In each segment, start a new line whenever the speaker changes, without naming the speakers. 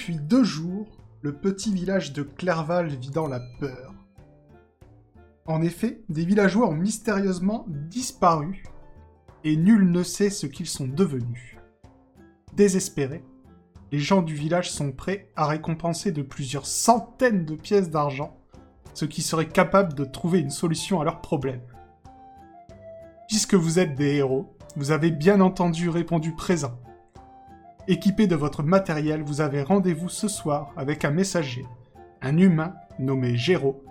Depuis deux jours, le petit village de Clerval vit dans la peur. En effet, des villageois ont mystérieusement disparu et nul ne sait ce qu'ils sont devenus. Désespérés, les gens du village sont prêts à récompenser de plusieurs centaines de pièces d'argent ce qui serait capable de trouver une solution à leurs problèmes. Puisque vous êtes des héros, vous avez bien entendu répondu présent. Équipé de votre matériel, vous avez rendez-vous ce soir avec un messager, un humain nommé Géraud,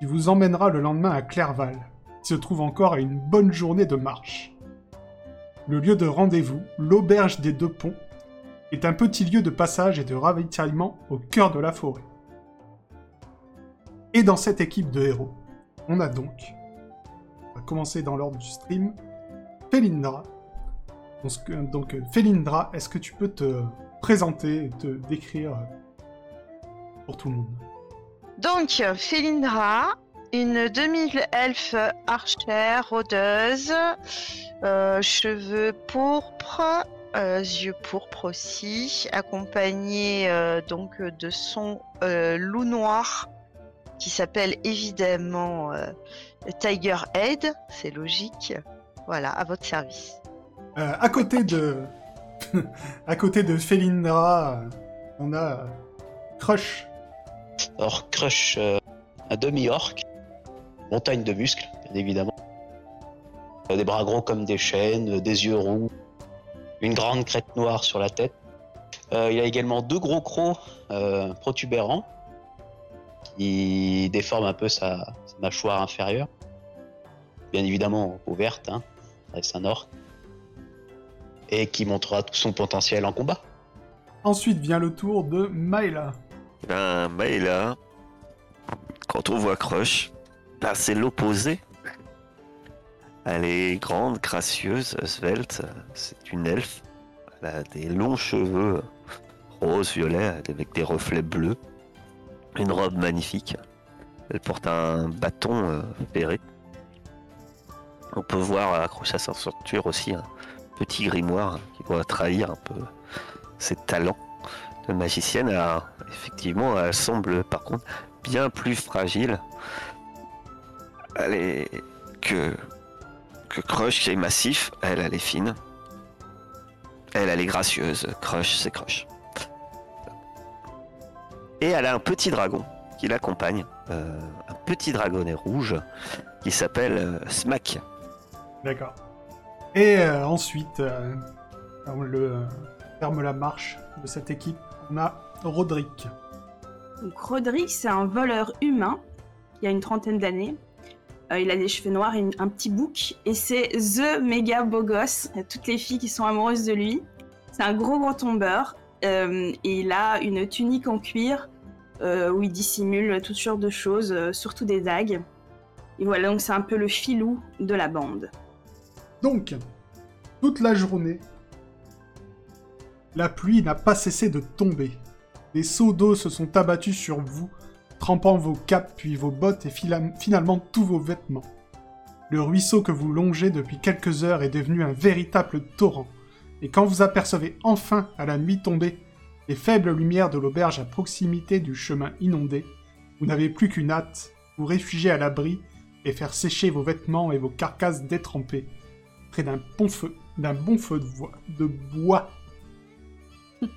qui vous emmènera le lendemain à Clerval, qui se trouve encore à une bonne journée de marche. Le lieu de rendez-vous, l'auberge des deux ponts, est un petit lieu de passage et de ravitaillement au cœur de la forêt. Et dans cette équipe de héros, on a donc, on va commencer dans l'ordre du stream. Donc, Felindra, est-ce que tu peux te présenter te décrire pour tout le monde?
Donc, Felindra, une demi-elfe archère, rôdeuse, euh, cheveux pourpres, euh, yeux pourpres aussi, accompagnée euh, donc de son loup noir qui s'appelle évidemment Tiger Head, c'est logique. Voilà, à votre service.
À côté de à côté Felindra, on a Crush.
Alors Crush, un demi-orc, montagne de muscles, bien évidemment. Des bras gros comme des chaînes, des yeux roux, une grande crête noire sur la tête. Euh, il a également deux gros crocs euh, protubérants qui déforment un peu sa, mâchoire inférieure. Bien évidemment ouverte, hein, c'est un orc. Et qui montrera tout son potentiel en combat.
Ensuite vient le tour de Maela.
Ben, Maela, quand on voit Crush, là c'est l'opposé. Elle est grande, gracieuse, svelte, c'est une elfe. Elle a des longs cheveux rose, violet, avec des reflets bleus. Une robe magnifique. Elle porte un bâton euh, ferré. On peut voir accroché à sa ceinture aussi un petit grimoire qui doit trahir un peu ses talents de magicienne. effectivement, elle semble par contre bien plus fragile. Que que Crush qui est massif, elle, elle est fine. Elle, elle est gracieuse. Crush, c'est Crush. Et elle a un petit dragon qui l'accompagne. Euh, un petit dragonnet rouge qui s'appelle euh, Smack.
D'accord. Et euh, ensuite, on le ferme la marche de cette équipe. On a Roderick.
Donc Roderick, c'est un voleur humain qui a une trentaine d'années. Euh, il a des cheveux noirs et un petit bouc. Et c'est The méga beau gosse. Il y toutes les filles qui sont amoureuses de lui. C'est un gros gros tombeur. Euh, et il a une tunique en cuir euh, où il dissimule toutes sortes de choses, surtout des dagues. Et voilà, donc c'est un peu le filou de la bande.
Donc, toute la journée, la pluie n'a pas cessé de tomber. Des seaux d'eau se sont abattus sur vous trempant vos capes puis vos bottes et finalement tous vos vêtements. Le ruisseau que vous longez depuis quelques heures est devenu un véritable torrent, et quand vous apercevez enfin, à la nuit tombée, les faibles lumières de l'auberge à proximité du chemin inondé, vous n'avez plus qu'une hâte, vous réfugier à l'abri et faire sécher vos vêtements et vos carcasses détrempées, près d'un bon feu, d'un bon feu de bois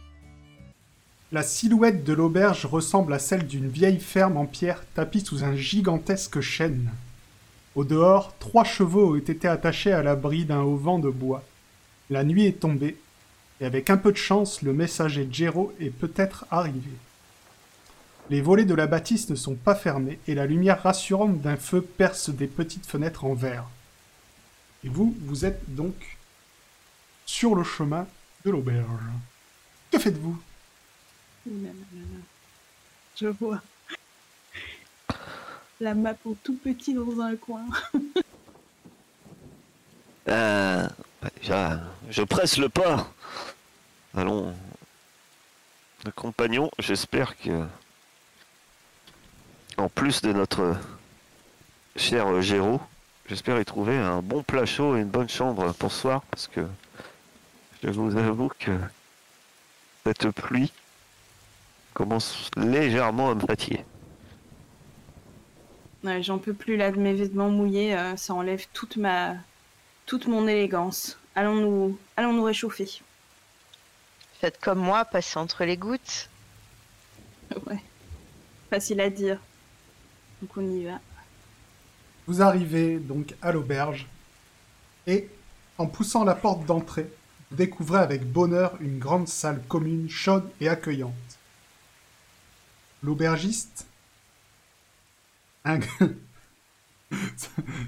la silhouette de l'auberge ressemble à celle d'une vieille ferme en pierre tapie sous un gigantesque chêne. Au dehors, trois chevaux ont été attachés à l'abri d'un auvent de bois. La nuit est tombée, et avec un peu de chance, le messager Jero est peut-être arrivé. Les volets de la bâtisse ne sont pas fermés, et la lumière rassurante d'un feu perce des petites fenêtres en verre. Et vous, vous êtes donc sur le chemin de l'auberge. Que faites-vous?
Je vois. La map en tout petit dans un coin.
euh, bah, déjà, je presse le pas. Allons. Le compagnon, j'espère que. En plus de notre cher Géraud, j'espère y trouver un bon plat chaud et une bonne chambre pour ce soir, parce que je vous avoue que cette pluie commence légèrement à me fatiguer.
Ouais, j'en peux plus là de mes vêtements mouillés, euh, ça enlève toute ma toute mon élégance. Allons nous allons nous réchauffer.
Faites comme moi, passez entre les gouttes.
Ouais. Facile à dire. Donc on y va.
Vous arrivez donc à l'auberge et en poussant la porte d'entrée, découvrez avec bonheur une grande salle commune chaude et accueillante. L'aubergiste.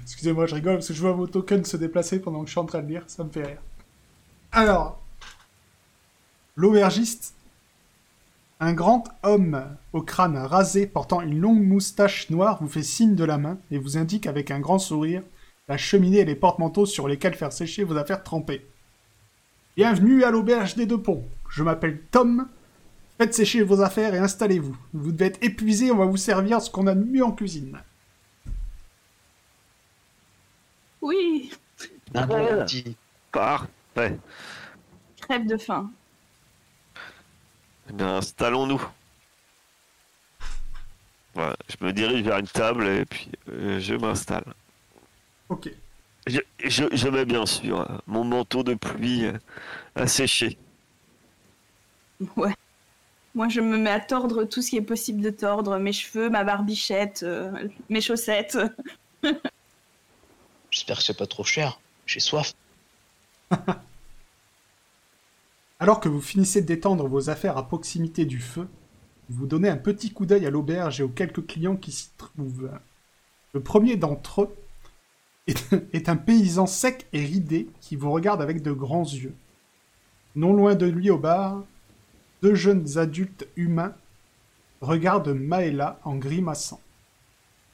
Excusez-moi, je rigole parce que je vois vos tokens se déplacer pendant que je suis en train de lire, ça me fait rire. Alors, l'aubergiste un grand homme au crâne rasé portant une longue moustache noire vous fait signe de la main et vous indique avec un grand sourire la cheminée et les porte-manteaux sur lesquels faire sécher vos affaires trempées. Bienvenue à l'auberge des deux ponts. Je m'appelle Tom. Faites sécher vos affaires et installez-vous. Vous devez être épuisé, on va vous servir ce qu'on a de mieux en cuisine.
Oui,
Un bon
Voilà.
petit.
Parfait.
crève de faim.
Eh bien, installons-nous. Voilà, je me dirige vers une table et puis euh, je m'installe.
Ok.
Je, je, je mets bien sûr euh, mon manteau de pluie euh, à sécher.
Ouais. Moi, je me mets à tordre tout ce qui est possible de tordre. Mes cheveux, ma barbichette, euh, mes chaussettes.
J'espère que c'est pas trop cher. J'ai soif.
Alors que vous finissez d'étendre vos affaires à proximité du feu, vous donnez un petit coup d'œil à l'auberge et aux quelques clients qui s'y trouvent. Le premier d'entre eux est, un paysan sec et ridé qui vous regarde avec de grands yeux. Non loin de lui au bar, deux jeunes adultes humains regardent Maëla en grimaçant.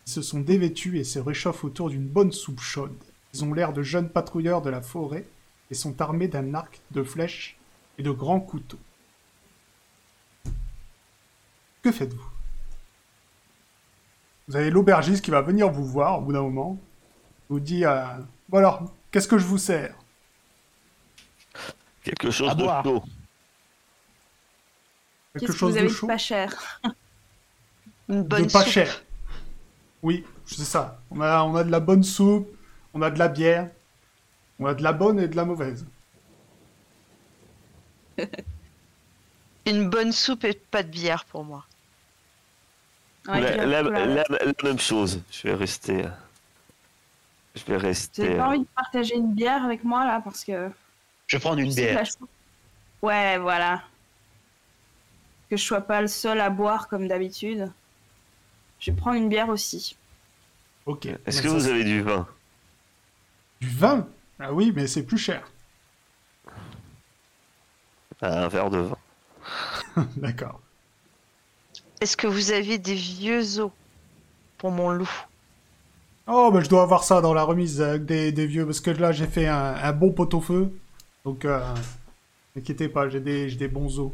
Ils se sont dévêtus et se réchauffent autour d'une bonne soupe chaude. Ils ont l'air de jeunes patrouilleurs de la forêt et sont armés d'un arc, de flèches et de grands couteaux. Que faites-vous? Vous avez l'aubergiste qui va venir vous voir au bout d'un moment. Vous dit euh, Bon alors, qu'est-ce que je vous sers?
Quelque chose
À
de
boire.
chaud.
Quelque
Qu'est-ce que
chose
vous
de
avez
chaud
de pas cher?
Une bonne
De pas
soupe.
cher. Oui, c'est ça. On a, on a de la bonne soupe, on a de la bière, on a de la bonne et de la mauvaise.
Une bonne soupe et pas de bière pour moi.
Ouais,
la,
puis
la-
après,
la- la même chose. Je vais rester. Je vais rester.
avez pas
euh,
envie de partager une bière avec moi là parce que.
Je vais prendre une bière.
Ouais, voilà. Que je sois pas le seul à boire comme d'habitude. Je vais prendre une bière aussi.
Ok.
Est-ce que
ça,
vous avez du vin?
Du vin? Ah oui, mais c'est plus cher.
Un verre de vin.
D'accord.
Est-ce que vous avez des vieux os pour mon loup?
Oh, bah je dois avoir ça dans la remise avec des, des vieux, parce que là j'ai fait un, un bon pot-au-feu. Donc, euh, n'inquiétez pas, j'ai des, j'ai des bons os.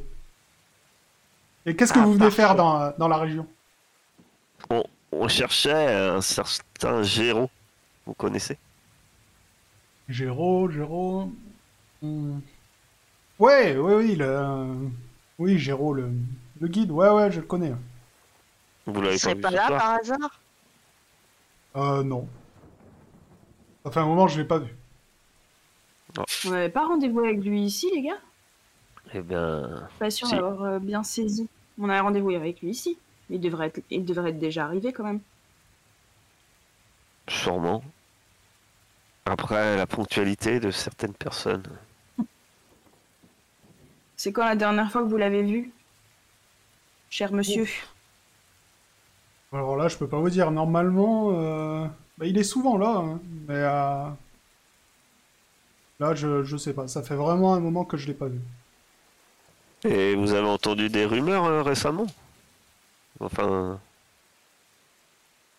Et qu'est-ce que
Ah,
vous venez faire dans, dans la région?
On, on cherchait un certain Géraud. Vous connaissez?
Géraud, Géraud... hmm. Ouais, ouais, oui, le... Oui, Géraud, le, le guide, ouais, ouais, je le connais.
Vous l'avez pas
pas là par hasard?
Euh, non. Ça fait un moment je l'ai pas vu.
On n'avait pas rendez-vous avec lui ici, les gars?
Eh bien,
Pas sûr
Si.
d'avoir euh, bien saisi. On a un rendez-vous avec lui ici. Il devrait, être... il devrait être déjà arrivé quand même.
sûrement. Après, la ponctualité de certaines personnes.
C'est quand la dernière fois que vous l'avez vu Cher monsieur.
Alors là, je peux pas vous dire. Normalement, euh, bah, il est souvent là, hein, mais euh, là, je, je sais pas. Ça fait vraiment un moment que je l'ai pas vu.
Et vous avez entendu des rumeurs euh, récemment? Enfin,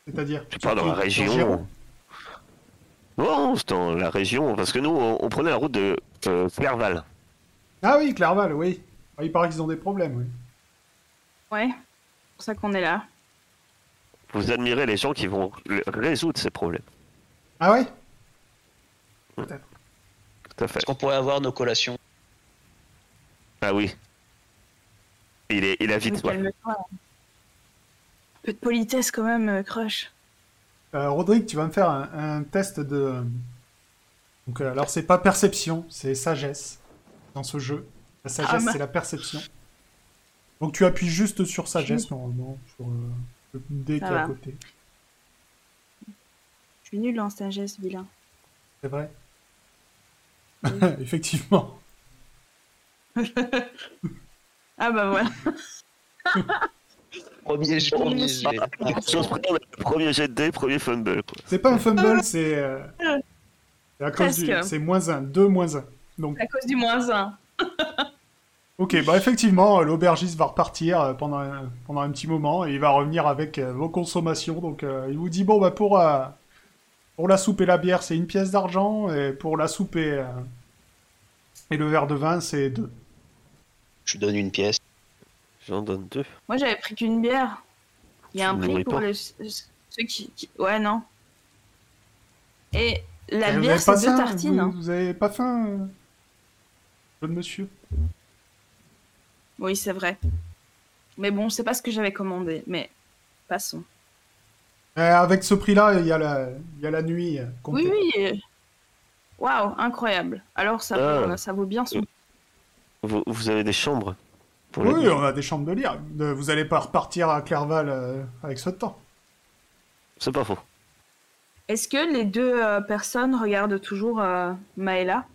C'est-à-dire.
je sais pas, dans la région. Non, c'est dans la région, parce que nous, on, on prenait la route de euh, Clerval.
Ah oui, Clerval, oui. Ah, il paraît qu'ils ont des problèmes, oui.
Ouais. C'est pour ça qu'on est là.
Vous admirez les gens qui vont résoudre ces problèmes.
Ah ouais?
Tout à fait.
Est-ce qu'on pourrait avoir nos collations?
Ah oui. Il, est, il a vite. ouais.
Un peu de politesse quand même, euh, Crush.
Euh, Rodrigue, tu vas me faire un, un test de. Donc, euh, alors, c'est pas perception, c'est sagesse dans ce jeu. La sagesse,
Ah,
c'est la perception. Donc, tu appuies juste sur sagesse, normalement, sur euh, le dé qui est à côté.
Je suis nulle en sagesse, vilain.
C'est vrai?
Oui.
Effectivement.
Ah bah voilà.
Premier jet. Premier jet.
Premier jet de dés, premier fumble.
C'est pas un fumble, c'est. euh, c'est à cause du.
Presque.
C'est moins 1, 2 moins 1. Donc,
À cause du moins 1.
ok, bah effectivement, euh, l'aubergiste va repartir euh, pendant un, pendant un petit moment et il va revenir avec euh, vos consommations. Donc, euh, il vous dit bon, bah pour, euh, pour la soupe et la bière, c'est une pièce d'argent, et pour la soupe et, euh, et le verre de vin, c'est deux.
Je lui donne une pièce.
J'en donne deux.
Moi j'avais pris qu'une bière. Il y a
Tu
un prix pour ceux qui, qui- Ouais, non. Et la
Et
bière, c'est deux tartines.
vous,
hein.
vous avez pas faim, euh, jeune monsieur
Oui, c'est vrai. Mais bon, c'est pas ce que j'avais commandé. Mais passons.
Euh, Avec ce prix-là, il y, a la- il y a la nuit. euh,
Oui, oui. euh, Waouh, incroyable. Alors ça,
Ah.
vaut, ça vaut bien son.
Vous, vous avez des chambres pour
Oui, on a des chambres de lire. Vous allez pas repartir à Clerval euh, avec ce temps.
C'est pas faux.
Est-ce que les deux euh, personnes regardent toujours euh, Maëla?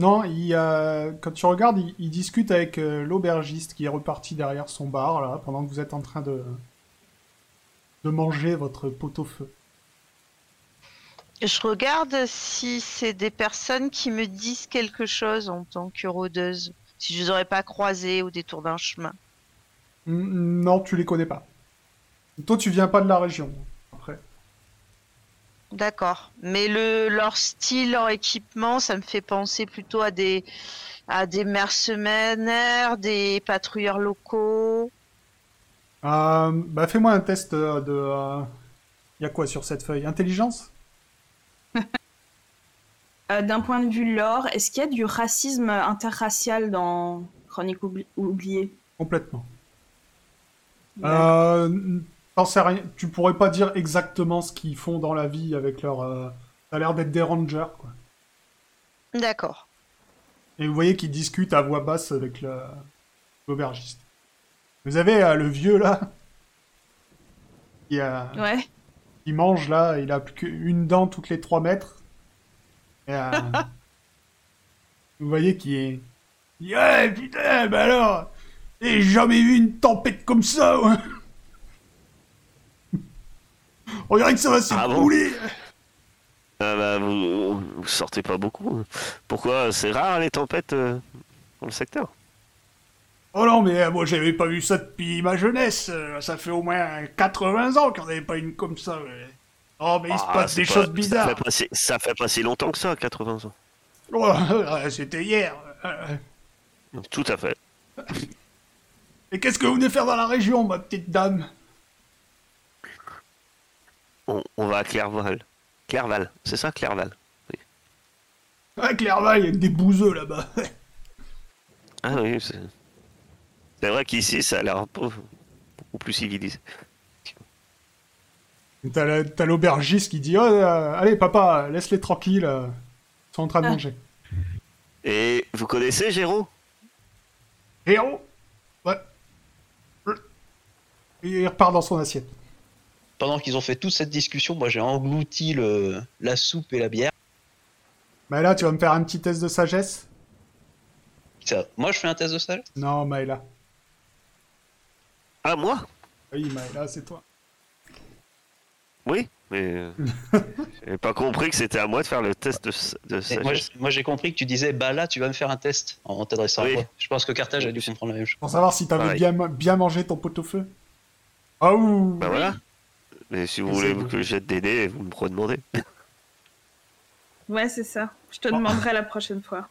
Non, il, euh, quand tu regardes, il, il discute avec euh, l'aubergiste qui est reparti derrière son bar, là, pendant que vous êtes en train de, de manger votre pot-au-feu.
Je regarde si c'est des personnes qui me disent quelque chose en tant que rôdeuse. Si je les aurais pas croisées au détour d'un chemin.
Mm, Non, tu les connais pas. Toi, tu viens pas de la région.
D'accord. Mais le leur style, leur équipement, ça me fait penser plutôt à des à des mercenaires, des patrouilleurs locaux.
Euh, bah, fais-moi un test euh, de. euh, Il y a quoi sur cette feuille? Intelligence?
Euh, D'un point de vue lore, est-ce qu'il y a du racisme interracial dans Chronique oubli- oubliée?
Complètement. Euh, t'en sais rien. Tu pourrais pas dire exactement ce qu'ils font dans la vie avec leur. euh, Ça a l'air d'être des rangers, quoi.
D'accord.
Et vous voyez qu'ils discutent à voix basse avec le- l'aubergiste. Vous avez euh, le vieux là? Qui, euh,
Ouais.
qui mange là, il a plus qu'une dent toutes les 3 mètres. Et, euh, vous voyez qu'il est. il Ouais, putain, bah alors J'ai jamais vu une tempête comme ça ouais. On dirait que ça va
Ah bon
s'écrouler
Ah bah, vous, vous sortez pas beaucoup. Pourquoi? C'est rare les tempêtes euh, dans le secteur?
Oh non, mais euh, moi j'avais pas vu ça depuis ma jeunesse. euh, ça fait au moins 80 ans qu'on n'avait pas une comme ça. Oh, mais il se
Ah,
passe des
pas-
choses
Ça
bizarres.
fait, pas si, ça fait pas si longtemps que ça, 80 ans.
Oh, C'était hier.
Tout à fait.
Et qu'est-ce que vous venez faire dans la région, ma petite dame?
On, on va à Clerval. Clerval, c'est ça, Clerval.
À Clerval, il y a que des bouseux là-bas.
Ah oui, c'est. C'est vrai qu'ici, ça a l'air un peu beaucoup plus civilisé.
T'as la- t'as l'aubergiste qui dit oh, euh, Allez, papa, laisse-les tranquilles. euh, Ils sont en train de
Ah.
manger.
Et vous connaissez Géraud?
Héros Ouais. Et il repart dans son assiette.
Pendant qu'ils ont fait toute cette discussion, moi j'ai englouti le, la soupe et la bière.
Maëla, tu vas me faire un petit test de sagesse?
Ça, moi je fais un test de sagesse?
Non, Maëla.
Ah, moi?
Oui, Maëla, c'est toi.
Oui, mais. euh, J'avais pas compris que c'était à moi de faire le test de, sagesse.
moi, j'ai compris que tu disais bah là tu vas me faire un test en t'adressant
Oui.
à moi. Je pense que Carthage a dû comprendre la même chose.
Pour savoir si t'avais bien, bien mangé ton pot-au-feu. Ah ouh
Bah voilà. Mais si vous voulez que je jette des dés, vous me redemandez.
Ouais, c'est ça. Je te demanderai la prochaine fois.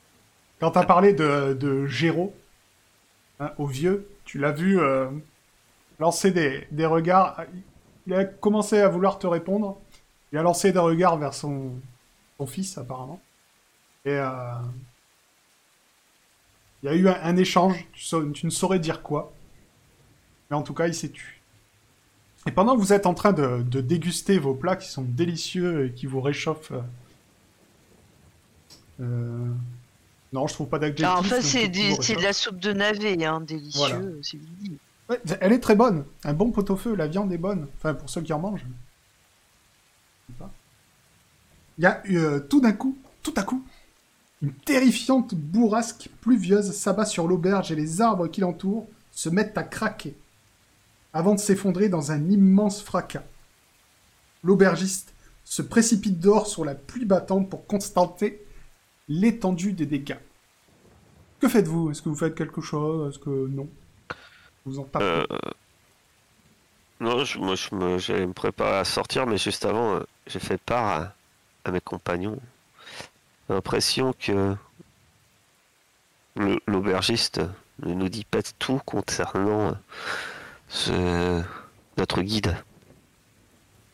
Quand t'as parlé de, de Géraud, hein, au vieux, tu l'as vu euh, lancer des, des regards. Il a commencé à vouloir te répondre. Il a lancé des regards vers son, son fils, apparemment. Et, euh, Il y a eu un, un échange, tu, sa- tu ne saurais dire quoi. Mais en tout cas, il s'est tué. Et pendant que vous êtes en train de, de déguster vos plats qui sont délicieux et qui vous réchauffent... euh, euh, Non, je trouve pas d'adjectif. Donc
c'est de la soupe de navet, hein, délicieux.
Voilà. Ouais, elle est très bonne. Un bon pot-au-feu, la viande est bonne. Enfin, pour ceux qui en mangent. Il y a euh, tout d'un coup, tout à coup, une terrifiante bourrasque pluvieuse s'abat sur l'auberge et les arbres qui l'entourent se mettent à craquer avant de s'effondrer dans un immense fracas. L'aubergiste se précipite dehors sur la pluie battante pour constater l'étendue des dégâts. Que faites-vous? Est-ce que vous faites quelque chose? Est-ce que non? Vous en tapez
Euh, Non, je, me, j'allais me préparer à sortir, mais juste avant, euh, j'ai fait part à, mes compagnons. L'impression que l'aubergiste ne nous dit pas tout concernant euh, ce, notre guide.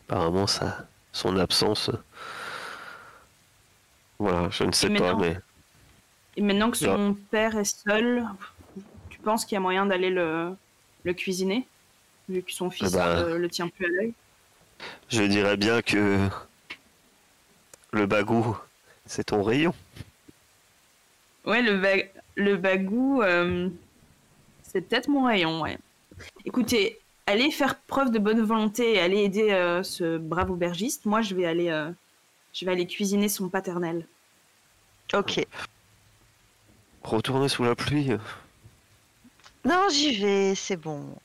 Apparemment, ça, son absence. Voilà, je ne sais pas, mais
Et maintenant que son père est seul, tu penses qu'il y a moyen d'aller le, le cuisiner Vu que son fils
ben.
euh, le tient plus à l'œil?
je dirais bien que le bagou, c'est ton rayon.
Ouais, le, ba- le bagou, euh, c'est peut-être mon rayon, ouais. Écoutez, allez faire preuve de bonne volonté et allez aider euh, ce brave aubergiste. Moi, je vais aller, euh, je vais aller cuisiner son paternel.
Ok.
Retourner sous la pluie. euh,
Non, j'y vais, c'est bon.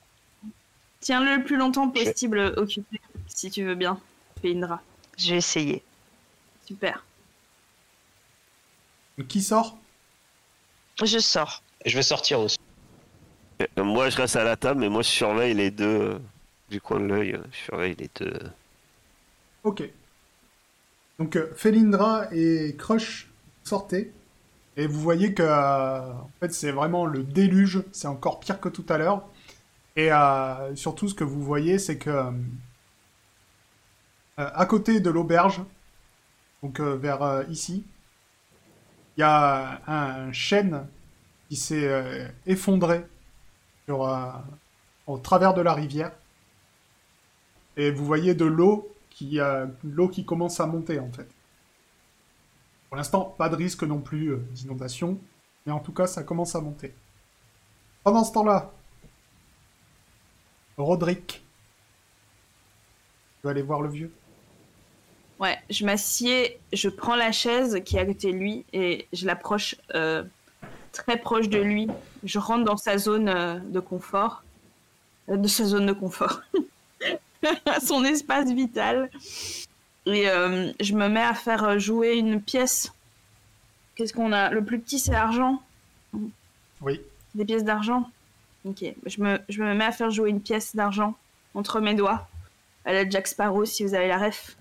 Tiens-le le plus longtemps possible occupé, si tu veux bien, Indra.
Je vais essayer.
Super.
Qui sort?
Je sors.
Je vais sortir aussi.
Moi, je reste à la table, mais moi, je surveille les deux euh, du coin de l'œil. euh, Je surveille les deux.
Ok. Donc, euh, Felindra et Crush sortez. Et vous voyez que, euh, en fait, c'est vraiment le déluge. C'est encore pire que tout à l'heure. Et surtout, ce que vous voyez, c'est que, à côté de l'auberge, donc vers ici, il y a un chêne qui s'est effondré euh, au travers de la rivière. Et vous voyez de l'eau qui, euh, l'eau qui commence à monter en fait. Pour l'instant, pas de risque non plus euh, d'inondation, mais en tout cas, ça commence à monter. Pendant ce temps-là, Roderick, tu vas aller voir le vieux.
Ouais, je m'assieds, je prends la chaise qui est à côté de lui et je l'approche très proche de lui. Je rentre dans sa zone euh, de confort. Euh, de sa zone de confort. Son espace vital. Et euh, je me mets à faire jouer une pièce. Qu'est-ce qu'on a? Le plus petit, c'est l'argent.
Oui.
Des pièces d'argent? Ok. Je me, je me mets à faire jouer une pièce d'argent entre mes doigts. À la Jack Sparrow, si vous avez la ref.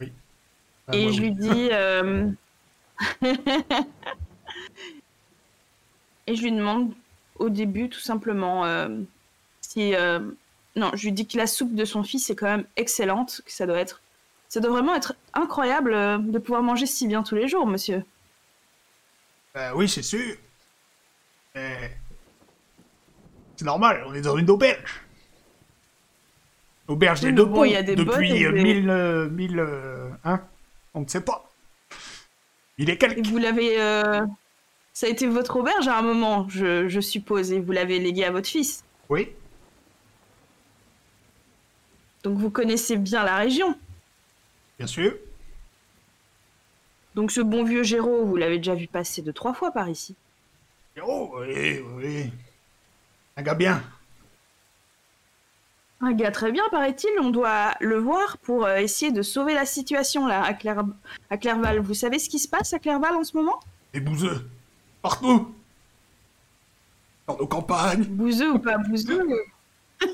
Ah,
Et
ouais,
je
oui.
lui dis. euh, Et je lui demande au début, tout simplement, euh, si. euh, Non, je lui dis que la soupe de son fils est quand même excellente, que ça doit être. Ça doit vraiment être incroyable euh, de pouvoir manger si bien tous les jours, monsieur.
Euh, oui, c'est sûr. Mais C'est normal, on est dans une auberge. Auberge
Oui,
des deux
bon,
ponts
il y a des bonnes
depuis
et
euh,
des-
1000, euh, 1000, euh, hein On ne sait pas. Il est
Et
quelques.
vous l'avez. Ça a été votre auberge à un moment, je, je suppose, et vous l'avez légué à votre fils.
Oui,
Donc vous connaissez bien la région.
bien sûr.
Donc ce bon vieux Géraud, vous l'avez déjà vu passer deux, trois fois par ici.
Oh, oui, oui. Un gars bien.
Un gars très bien, paraît-il. On doit le voir pour euh, essayer de sauver la situation là à, Claire... à Clairval. Vous savez ce qui se passe à Clairval en ce moment?
Et bouseux. Partout. Dans nos campagnes.
Bouseux ou pas bouseux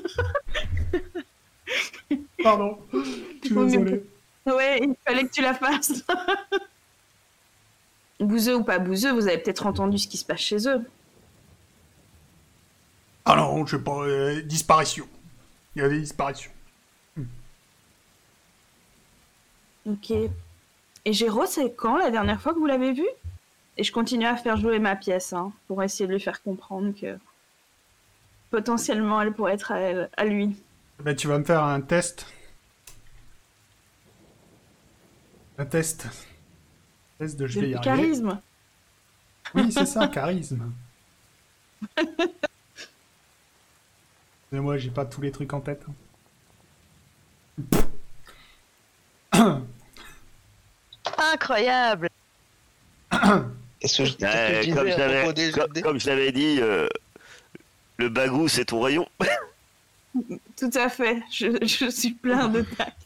Pardon. Je suis désolé.
Ouais, il fallait que tu la fasses. bouseux ou pas bouseux, vous avez peut-être entendu ce qui se passe chez eux.
Ah non, je sais pas. euh, disparition. Il y a des disparitions.
Ok. Et Géraud, c'est quand la dernière fois que vous l'avez vu? Et je continue à faire jouer ma pièce hein, pour essayer de lui faire comprendre que potentiellement elle pourrait être à, elle, à lui.
Ben, tu vas me faire un test. Un test. Test de je vais y
De
arriver.
charisme.
Oui, c'est ça, charisme. Mais moi, j'ai pas tous les trucs en tête. hein.
Incroyable.
Qu'est-ce que je, qu'est-ce que
comme je
à
l'avais-
des
comme-
des-
comme je l'avais dit, euh, le bagou c'est ton rayon.
Tout à fait. Je, je suis plein de tact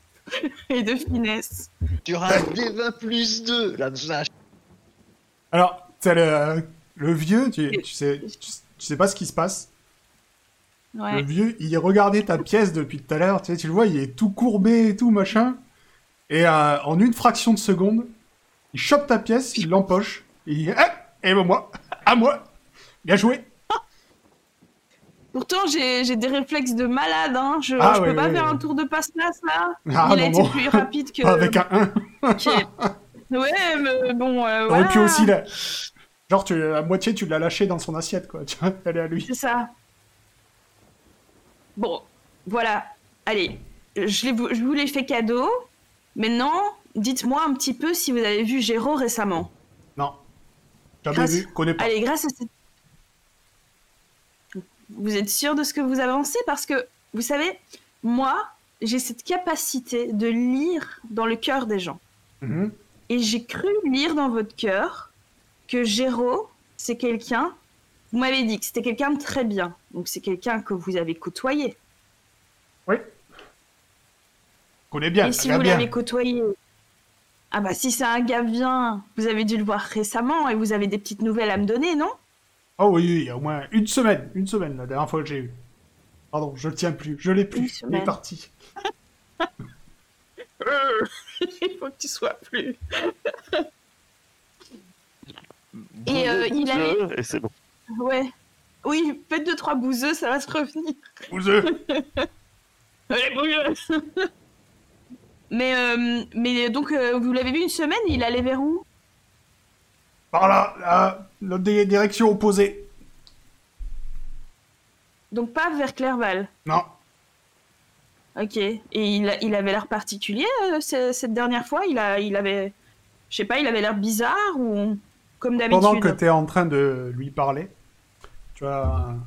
et de finesse.
Tu rates des 20 plus 2, la vache.
Alors, t'as le, le vieux, tu, tu sais, tu, tu sais pas ce qui se passe. Le vieux, il regardait ta pièce depuis tout à l'heure, tu sais, tu le vois, il est tout courbé et tout, machin. Et euh, en une fraction de seconde, il chope ta pièce, il l'empoche, et Ah Et ben moi À moi Bien joué
Pourtant, j'ai des réflexes de malade. Hein. Je,
Ah
je
ouais,
peux pas
ouais,
faire un tour de passe-passe là.
Ah
Il a été plus rapide que.
Avec un 1
Ok. Ouais, mais bon. Euh,
T'aurais
voilà.
pu aussi la... Genre, tu, la moitié, tu l'as lâché dans son assiette, quoi. Elle est à lui.
C'est ça. Bon, voilà. Allez, je, je vous l'ai fait cadeau. Maintenant, dites-moi un petit peu si vous avez vu Géraud récemment.
Non. Jamais
Grâce-
vu, connais pas.
Allez, grâce à cette... Vous êtes sûr de ce que vous avancez? Parce que, vous savez, moi, j'ai cette capacité de lire dans le cœur des gens.
Mhm.
Et j'ai cru lire dans votre cœur que Géraud, c'est quelqu'un... Vous m'avez dit que c'était quelqu'un de très bien. Donc c'est quelqu'un que vous avez côtoyé.
Oui. Connais bien,
Et si vous l'avez côtoyé... Ah bah si c'est un gars bien, vous avez dû le voir récemment et vous avez des petites nouvelles à me donner, non?
Oh oui, oui, il y a au moins une semaine. Une semaine, la dernière fois que j'ai eu. Pardon, je le tiens plus. Je l'ai plus. Il est parti.
Il faut que tu sois plus. Et, euh, il avait-
Et c'est bon.
Ouais. Oui, faites deux, trois bouseux, ça va se revenir.
Ouseux.
Allez, bouseux Mais, euh, mais donc, euh, vous l'avez vu une semaine, il allait vers où?
Par là, là, di- direction opposée.
Donc pas vers Clerval.
Non.
Ok. Et il, a- il avait l'air particulier euh, ce- cette dernière fois? Il, a, il avait... Je sais pas, il avait l'air bizarre ou comme
Pendant que
d'habitude
tu es en train de lui parler, tu un-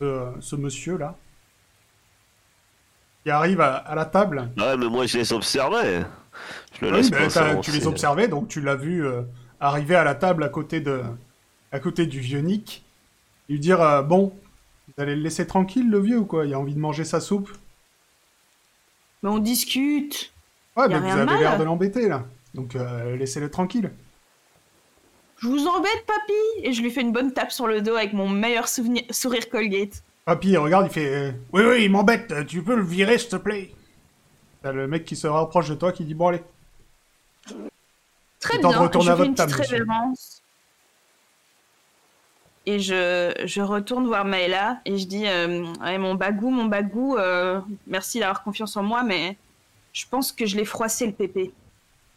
ce, ce monsieur-là qui arrive à, à la table.
Ouais, mais moi je les observais. Je le
Oui,
laisse
ben,
pas
tu les observais, donc tu l'as vu euh, arriver à la table à côté, de, à côté du vieux Nick. Et lui dire euh, Bon, vous allez le laisser tranquille, le vieux, ou quoi? Il a envie de manger sa soupe
Mais on discute.
Ouais, mais vous avez l'air de l'embêter, là. Donc euh, laissez-le tranquille.
Je vous embête, papy Et je lui fais une bonne tape sur le dos avec mon meilleur souvenir... sourire Colgate.
Papy, il regarde, il fait euh, Oui, oui, il m'embête, tu peux le virer, s'il te plaît. T'as le mec qui se rapproche de toi qui dit Bon, allez.
Très bien, je fais une petite révérence. Et je, je retourne voir Maëla et je dis euh, Ouais, Mon bagou, mon bagou, euh, merci d'avoir confiance en moi, mais je pense que je l'ai froissé le pépé.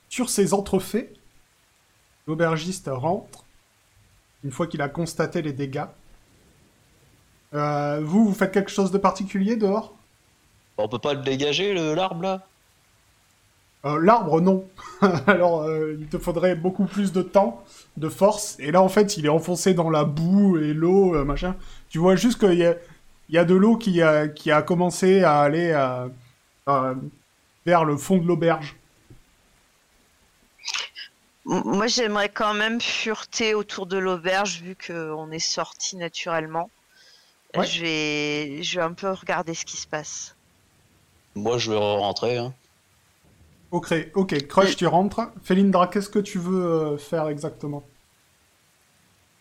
Sur ces entrefaits, l'aubergiste rentre, une fois qu'il a constaté les dégâts. Euh, vous, vous faites quelque chose de particulier dehors?
On peut pas le dégager, le- l'arbre là?
Euh, L'arbre, non. Alors, euh, il te faudrait beaucoup plus de temps, de force. Et là, en fait, il est enfoncé dans la boue et l'eau, euh, machin. Tu vois juste qu'il y a, il y a de l'eau qui a, qui a commencé à aller euh, euh, vers le fond de l'auberge.
M- Moi, j'aimerais quand même fureter autour de l'auberge vu qu'on est sorti naturellement.
Ouais.
Je vais, je vais un peu regarder ce qui se passe.
Moi, je vais rentrer. Hein.
Ok, ok, Crush, tu rentres. Felindra, qu'est-ce que tu veux euh, faire exactement?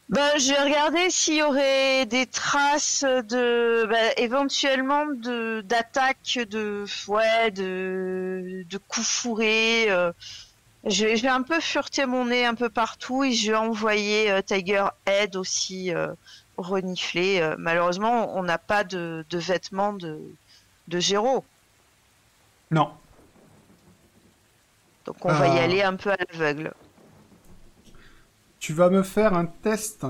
Ben, je vais regarder s'il y aurait des traces de, ben, éventuellement de d'attaques, de, ouais, de, de coups fourrés. euh. Je vais, je vais un peu fureter mon nez un peu partout et je vais envoyer euh, Tiger Head aussi euh, renifler. Euh, malheureusement, on n'a pas de, de vêtements de, de Géraud.
Non.
Donc on va y
Ah.
aller un peu à l'aveugle.
tu vas me faire un test.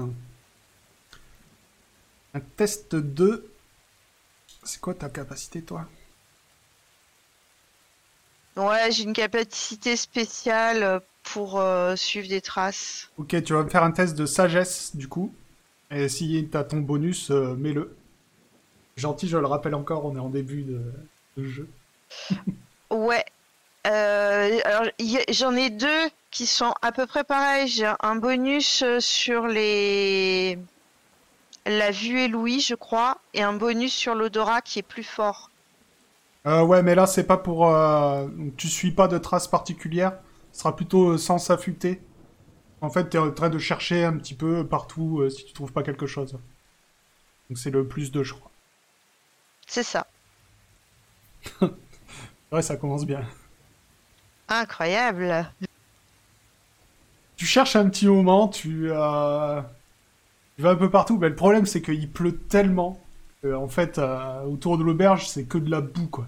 Un test de... C'est quoi ta capacité, toi?
Ouais, j'ai une capacité spéciale pour euh, suivre des traces.
Ok, tu vas me faire un test de sagesse, du coup. Et si t'as ton bonus, euh, mets-le. Gentil, je le rappelle encore, on est en début de, de jeu.
Ouais. Euh, alors, j'en ai deux qui sont à peu près pareils. J'ai un bonus euh, sur les la vue et l'ouïe, je crois, et un bonus sur l'odorat qui est plus fort.
Euh, ouais, mais là, c'est pas pour... donc, Tu suis pas de traces particulières. Ce sera plutôt sens affûté. En fait, t'es en train de chercher un petit peu partout euh, si tu trouves pas quelque chose. Donc c'est le plus 2, je crois.
C'est ça.
Ouais, ça commence bien.
Incroyable.
Tu cherches un petit moment, tu, euh, tu vas un peu partout, mais le problème c'est qu'il pleut tellement en fait, euh, autour de l'auberge, c'est que de la boue, quoi.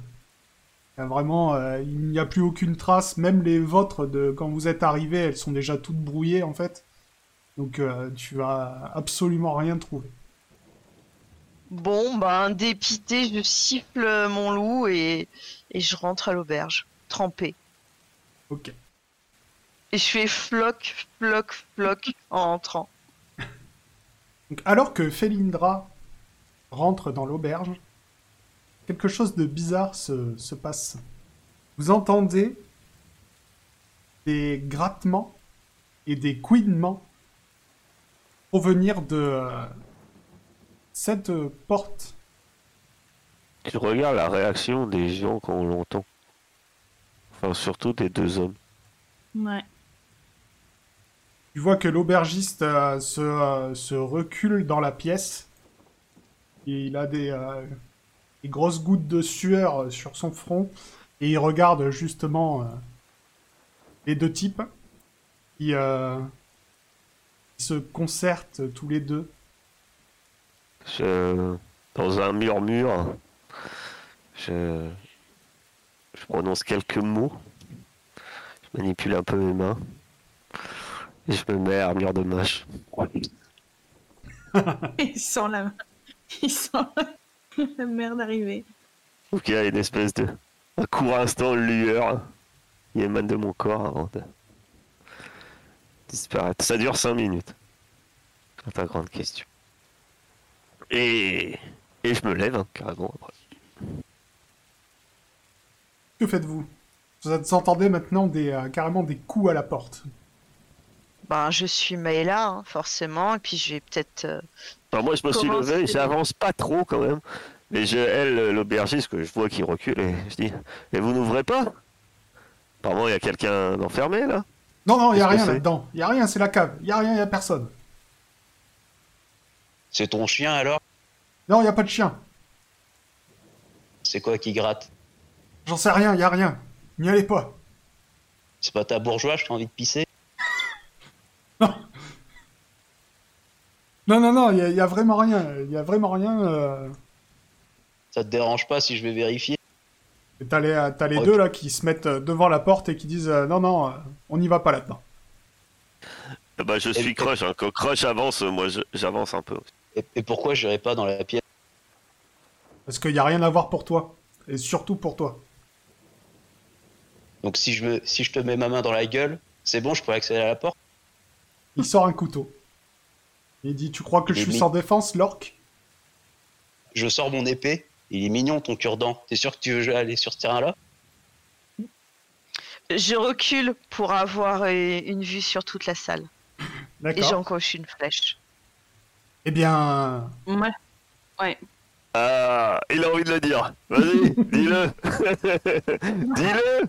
Vraiment, euh, il n'y a plus aucune trace, même les vôtres de quand vous êtes arrivés, elles sont déjà toutes brouillées, en fait. Donc euh, tu vas absolument rien trouver.
Bon, ben dépité, je siffle mon loup et, et je rentre à l'auberge, trempé.
Ok.
Et je fais floc, floc, floc en entrant.
Donc, alors que Felindra rentre dans l'auberge, quelque chose de bizarre se, se passe. Vous entendez des grattements et des couinements provenir de euh, cette euh, porte.
Tu regardes la réaction des gens quand on l'entend. Enfin, surtout des deux hommes.
Ouais.
Tu vois que l'aubergiste euh, se, euh, se recule dans la pièce. Et il a des, euh, des grosses gouttes de sueur euh, sur son front. Et il regarde justement euh, les deux types qui, euh, qui se concertent tous les deux.
Je... Dans un murmure, je... je prononce quelques mots. Je manipule un peu mes mains. Et je me mets à armure de mâche.
Il sent la... Il sent la merde arriver.
Donc il y a une espèce de... Un court instant de lueur qui émane de mon corps avant de disparaître. Ça dure 5 minutes. Ta grande question. Et... Et je me lève, hein, carrément, après.
Que faites-vous? Vous entendez maintenant des, euh, carrément des coups à la porte.
Ben je suis Maëla, hein, forcément, et puis je vais peut-être... euh,
Alors moi je me suis levé, j'avance pas trop quand même. Mais je, elle, l'aubergiste, que je vois qui recule, et je dis Et vous n'ouvrez pas? Apparemment il y a quelqu'un d'enfermé là
Non, non, il y a rien là-dedans. Il y a rien, c'est la cave. Il y a rien, il y a personne.
C'est ton chien alors?
Non, il y a pas de chien.
C'est quoi qui gratte?
J'en sais rien, il y a rien. N'y allez pas.
C'est pas ta bourgeoise, j'ai envie de pisser?
Non, non, non, il y, a- vraiment rien. Il y a vraiment rien. euh.
Ça te dérange pas si je vais vérifier?
T'as les, deux là qui se mettent devant la porte et qui disent euh, non, non, euh, on n'y va pas là-dedans.
Ah Bah je
Et-
suis Crush, hein. quand Crush avance, moi j'avance un peu.
et, et pourquoi j'irai pas dans la pièce?
Parce qu'il n'y a rien à voir pour toi. Et surtout pour toi.
Donc si je, me, si je te mets ma main dans la gueule, c'est bon, je peux accéder à la porte?
Il sort un couteau. Il dit Tu crois que je suis sans défense, l'orque
Je sors mon épée, il est mignon ton cure-dent. T'es sûr que tu veux aller sur ce terrain-là?
Je recule pour avoir euh, une vue sur toute la salle. Et j'encoche une flèche.
Eh bien,
Ouais. Ouais.
Ah, il a envie de le dire. Vas-y, dis-le. dis-le.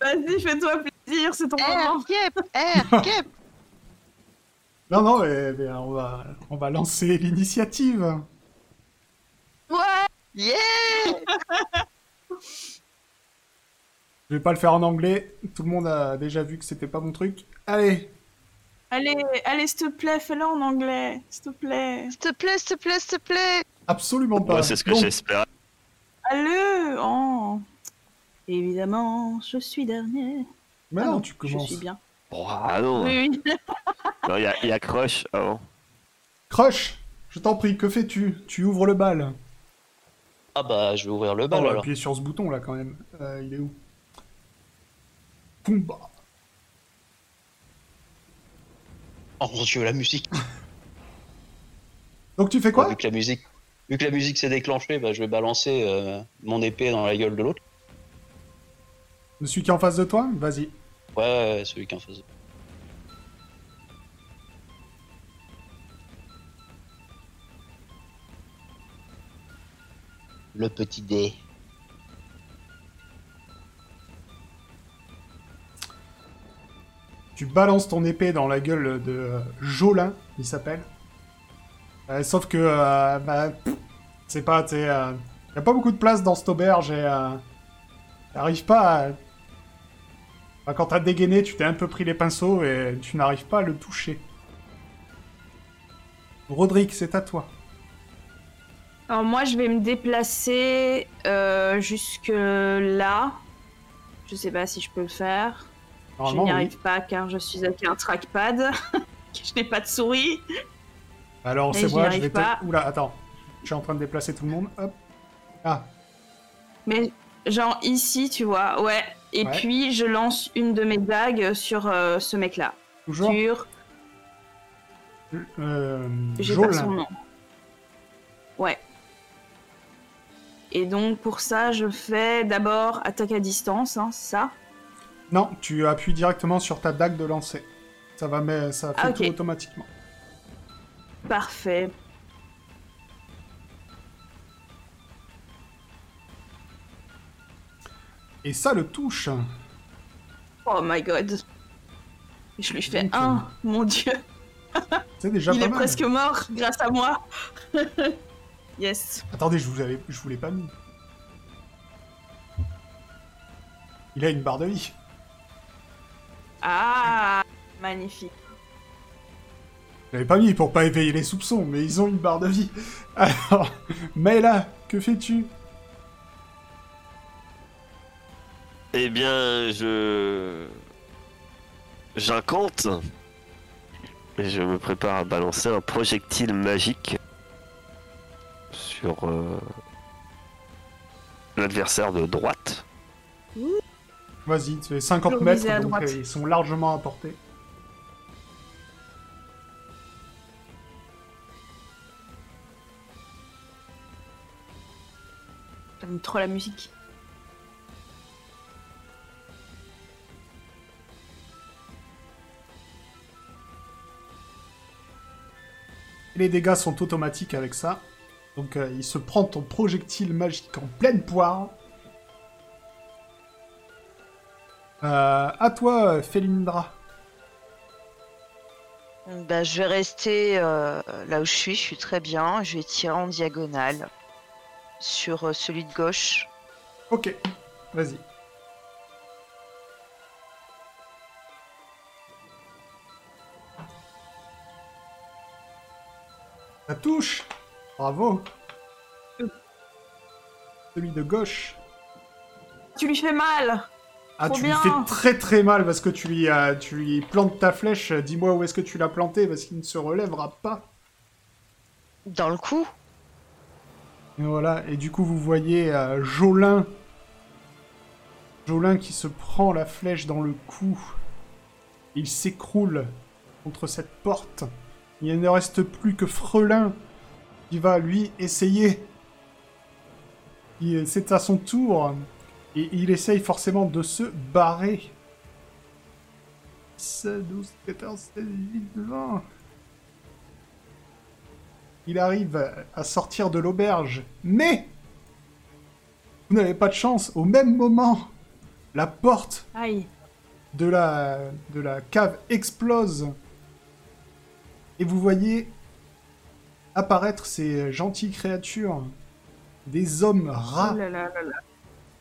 Vas-y, fais-toi plaisir, c'est ton moment.
R, Kep, R, Kep.
Non, non, eh bien, on, va, on va lancer l'initiative.
Ouais Yeah
Je vais pas le faire en anglais. Tout le monde a déjà vu que c'était pas mon truc. Allez,
Allez, allez, s'il te plaît, fais-le en anglais. S'il te plaît.
S'il te plaît, s'il te plaît, s'il te plaît
absolument pas.
C'est ce que j'espère.
Allez oh. Évidemment, je suis dernier.
Mais
Ah
non, tu
Je
commences.
suis bien.
Oh, ah non.
Oui, oui.
Non, il y a, il y a Crush avant.
Crush, je t'en prie, que fais-tu? Tu ouvres le bal.
Ah bah, je vais ouvrir le
On
bal
va
alors.
appuyer sur ce bouton là quand même. Euh, il est où? Pumba.
Oh mon dieu, la musique.
Donc tu fais quoi?
Vu que la musique, vu que la musique s'est déclenchée, bah, je vais balancer euh, mon épée dans la gueule de l'autre.
Celui qui est en face de toi Vas-y.
Ouais, celui qui en faisait. Le petit dé.
Tu balances ton épée dans la gueule de Jolin, il s'appelle. Euh, sauf que, euh, bah, c'est pas, sais, euh, y a pas beaucoup de place dans cette auberge et t'arrives pas à... Quand t'as dégainé, tu t'es un peu pris les pinceaux et tu n'arrives pas à le toucher. Rodrigue, c'est à toi.
Alors moi, je vais me déplacer euh, jusque là. Je sais pas si je peux le faire. Je n'y
oui.
arrive pas car je suis avec un trackpad. je n'ai pas de souris.
Alors, c'est moi, je vais te... Oula, attends. Je suis en train de déplacer tout le monde. Hop. Ah,
Mais genre ici, tu vois, ouais. Et
Ouais.
puis je lance une de mes dagues sur euh, ce mec-là.
toujours.
Sur,
Euh,
j'ai pas son nom. Ouais. Et donc pour ça, je fais d'abord attaque à distance, hein, c'est ça?
Non, tu appuies directement sur ta dague de lancer. Ça va, mais ça fait
Ah, ok.
tout automatiquement.
Parfait.
Et ça le touche.
Oh my god. Je lui fais
Donc,
un, mon dieu.
C'est déjà
Il
pas
est
mal.
presque mort grâce à moi. yes.
Attendez, je vous, avais... je vous l'ai pas mis. Il a une barre de vie.
Ah, magnifique.
Je l'avais pas mis pour pas éveiller les soupçons, mais ils ont une barre de vie. Alors, Maëla, que fais-tu?
Eh bien, je. J'incante. Et je me prépare à balancer un projectile magique sur euh, l'adversaire de droite.
Vas-y, tu fais 50
Toujours
mètres,
à
donc
droite.
euh, ils sont largement à portée.
J'aime trop la musique.
Les dégâts sont automatiques avec ça. Donc euh, il se prend ton projectile magique en pleine poire. Euh, à toi, euh, Felindra.
Bah, je vais rester euh, là où je suis, je suis très bien. Je vais tirer en diagonale sur celui de gauche.
Ok, vas-y. Ça touche Bravo Celui de gauche.
Tu lui fais mal
Ah,
Trop
tu
bien.
lui fais très très mal parce que tu lui, euh, tu lui plantes ta flèche. Dis-moi où est-ce que tu l'as plantée parce qu'il ne se relèvera pas.
Dans le cou
Et voilà, et du coup vous voyez euh, Jolin. Jolin qui se prend la flèche dans le cou. Il s'écroule contre cette porte. Il ne reste plus que Frelin qui va lui essayer. C'est à son tour. Et il essaye forcément de se barrer. 10, 12, 14, 16, 18, 20. Il arrive à sortir de l'auberge, mais vous n'avez pas de chance. Au même moment, la porte
Aïe.
de la, de la cave explose et vous voyez apparaître ces gentilles créatures, des hommes rats
Oh là là là là.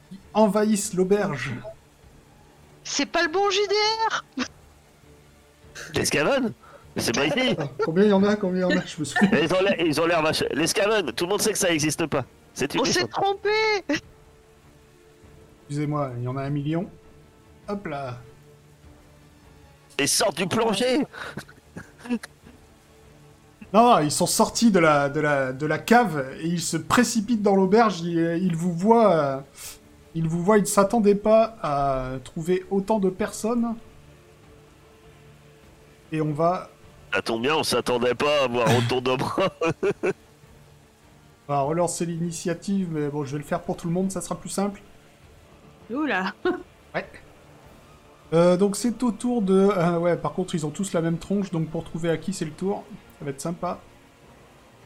qui envahissent l'auberge.
C'est pas le bon JDR
L'escavone Mais c'est pas ici
Combien il y en a Combien il y en a? Je me souviens.
Ils ont l'air- vache. L'escavone, tout le monde sait que ça existe pas. C'est une
On s'est trompé
Excusez-moi, il y en a un million. Hop là.
Et sortent du plongée
Non, non, ils sont sortis de la, de la, de la cave et ils se précipitent dans l'auberge. Ils, ils vous voient. euh, Ils vous voient, ils ne s'attendaient pas à trouver autant de personnes. Et on va,
Ça tombe bien, on s'attendait pas à voir autour de bras.
on va relancer l'initiative, mais bon, je vais le faire pour tout le monde, ça sera plus simple.
Oula.
Ouais. Euh, donc c'est au tour de... euh, ouais, par contre, ils ont tous la même tronche, donc pour trouver à qui c'est le tour, ça va être sympa.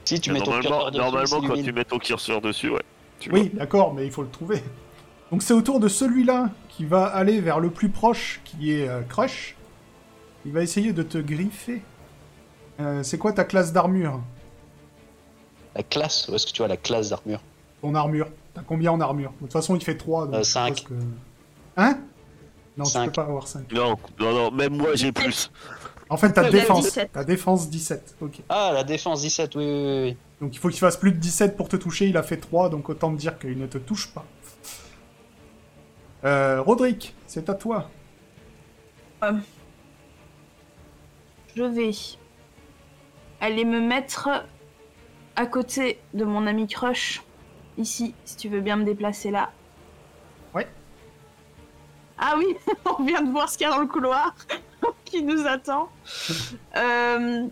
Si tu mets ton
normalement,
curseur dessus,
normalement quand tu mets ton curseur dessus, ouais. Tu
Oui, d'accord, mais il faut le trouver. Donc c'est au tour de celui-là qui va aller vers le plus proche, qui est euh, Crush. Il va essayer de te griffer. Euh, c'est quoi ta classe d'armure?
La classe, où est-ce que tu as la classe d'armure?
Ton armure T'as combien en armure? De toute façon, il fait 3. Donc
Euh,
je
cinq.
suppose que- Hein? Non, tu peux pas avoir 5.
vois. Non, non, non, même moi j'ai plus.
En fait, ta
Ouais,
défense.
17.
Ta défense 17. Ok.
Ah, la défense 17, oui, oui, oui.
Donc il faut qu'il fasse plus de 17 pour te toucher. Il a fait 3, donc autant te dire qu'il ne te touche pas. Euh, Roderick, c'est à toi.
Je vais aller me mettre à côté de mon ami Crush. Ici, si tu veux bien me déplacer là.
Ouais.
Ah oui, on vient de voir ce qu'il y a dans le couloir qui nous attend. Euh,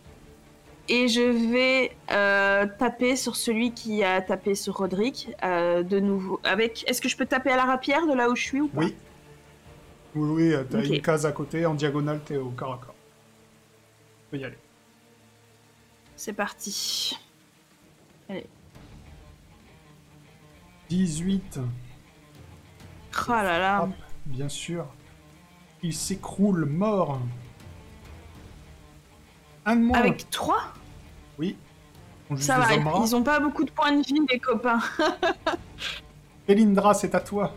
et je vais euh, taper sur celui qui a tapé sur Roderick euh, de nouveau. Avec, est-ce que je peux taper à la rapière de là où je suis ou pas?
Oui. Oui, oui, t'as une case à côté, en diagonale, t'es au corps à corps. Tu peux y aller.
C'est parti.
18,
Oh là là.
Hop. bien sûr. Il s'écroule mort. Un de moins.
Avec 3
Oui. On
Ça va, ils ont pas beaucoup de points de vie, les copains.
Elindra, c'est à toi.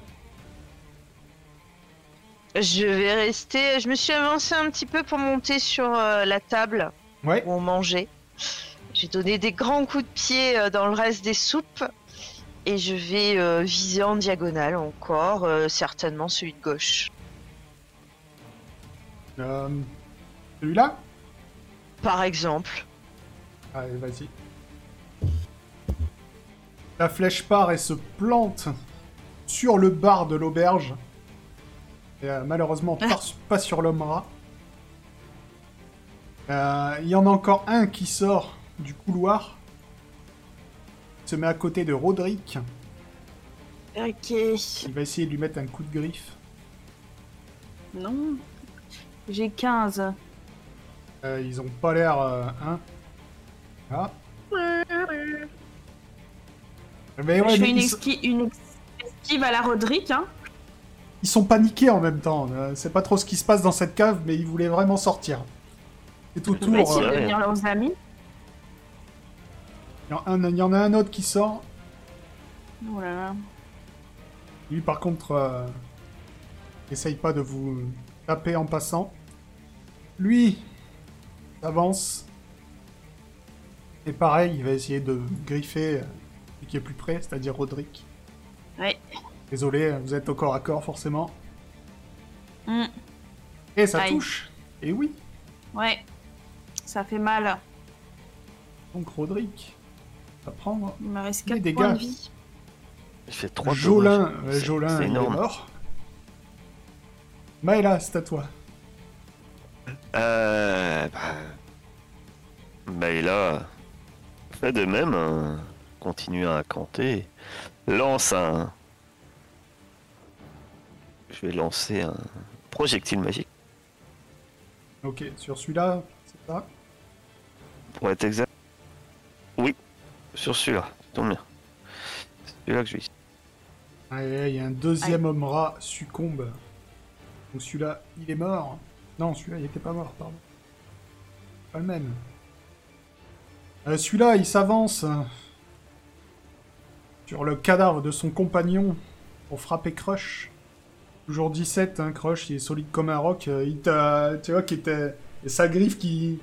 Je vais rester. Je me suis avancé un petit peu pour monter sur euh, la table
Ouais.
où on mangeait. J'ai donné des grands coups de pied euh, dans le reste des soupes. Et je vais euh, viser en diagonale encore, euh, certainement celui de gauche.
Euh, Celui-là
Par exemple.
Allez, vas-y. La flèche part et se plante sur le bar de l'auberge. Et, euh, malheureusement, pas, pas sur l'homme rat. Euh, Il y en a encore un qui sort du couloir. Il se met à côté de Roderick.
Ok.
Il va essayer de lui mettre un coup de griffe.
Non. J'ai 15.
Euh, ils ont pas l'air. euh, hein Ah. Mais ouais,
je fais une,
ils, sont-
esqui- une esquive à la Roderick, hein.
ils sont paniqués en même temps. Euh, C'est pas trop ce qui se passe dans cette cave, mais ils voulaient vraiment sortir. C'est au
On va
tour.
essayer
euh,
devenir leurs amis.
Il y en a un- il y en a un autre qui sort.
Oh là là.
Lui, par contre, euh, essaye pas de vous taper en passant. Lui avance. Et pareil, il va essayer de griffer euh, celui qui est plus près, c'est-à-dire Roderick.
Ouais.
Désolé, vous êtes au corps à corps forcément.
Hmm.
Et ça
Aïe.
touche. Et oui,
Ouais. Ça fait mal.
donc Roderick va prendre
Il me reste
Les
4
dégâts.
points de vie.
Il fait 3
Jolin.
C'est-
Jolin, est mort. Maëla, c'est à toi.
Euh. Bah, là, fait de même, hein, continue à canter. Lance un. Je vais lancer un projectile magique.
Ok, sur celui-là, c'est ça?
Pour être exact. Oui, sur celui-là. Tombe bien. C'est celui-là que je vais.
Allez, il y a un deuxième homme rat succombe. Donc celui-là, il est mort. Non, celui-là, il était pas mort, pardon. Pas le même. Euh, celui-là, il s'avance euh, sur le cadavre de son compagnon pour frapper Crush. Toujours 17, hein, Crush, il est solide comme un roc. euh, il t'a... Tu vois, qui était... sa griffe qui...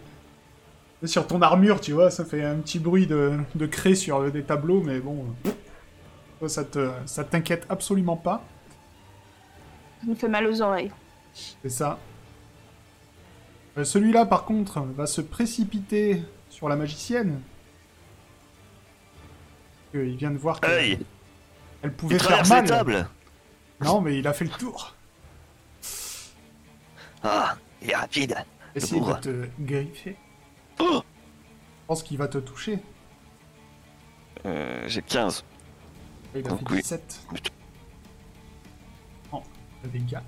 Sur ton armure, tu vois, ça fait un petit bruit de, de craie sur des tableaux, mais bon... euh, ça te, t'inquiète absolument pas.
Ça me fait mal aux oreilles.
C'est ça. Euh, Celui-là, par contre, va se précipiter sur la magicienne. Euh, Il vient de voir qu'elle pouvait
Il
faire mal.
les tables
Non, mais il a fait le tour.
Ah, il est rapide
Essaye de te griffer.
Oh
Je pense qu'il va te toucher.
Euh, J'ai 15.
Il a
Donc
fait
oui.
17. Oh, le dégât.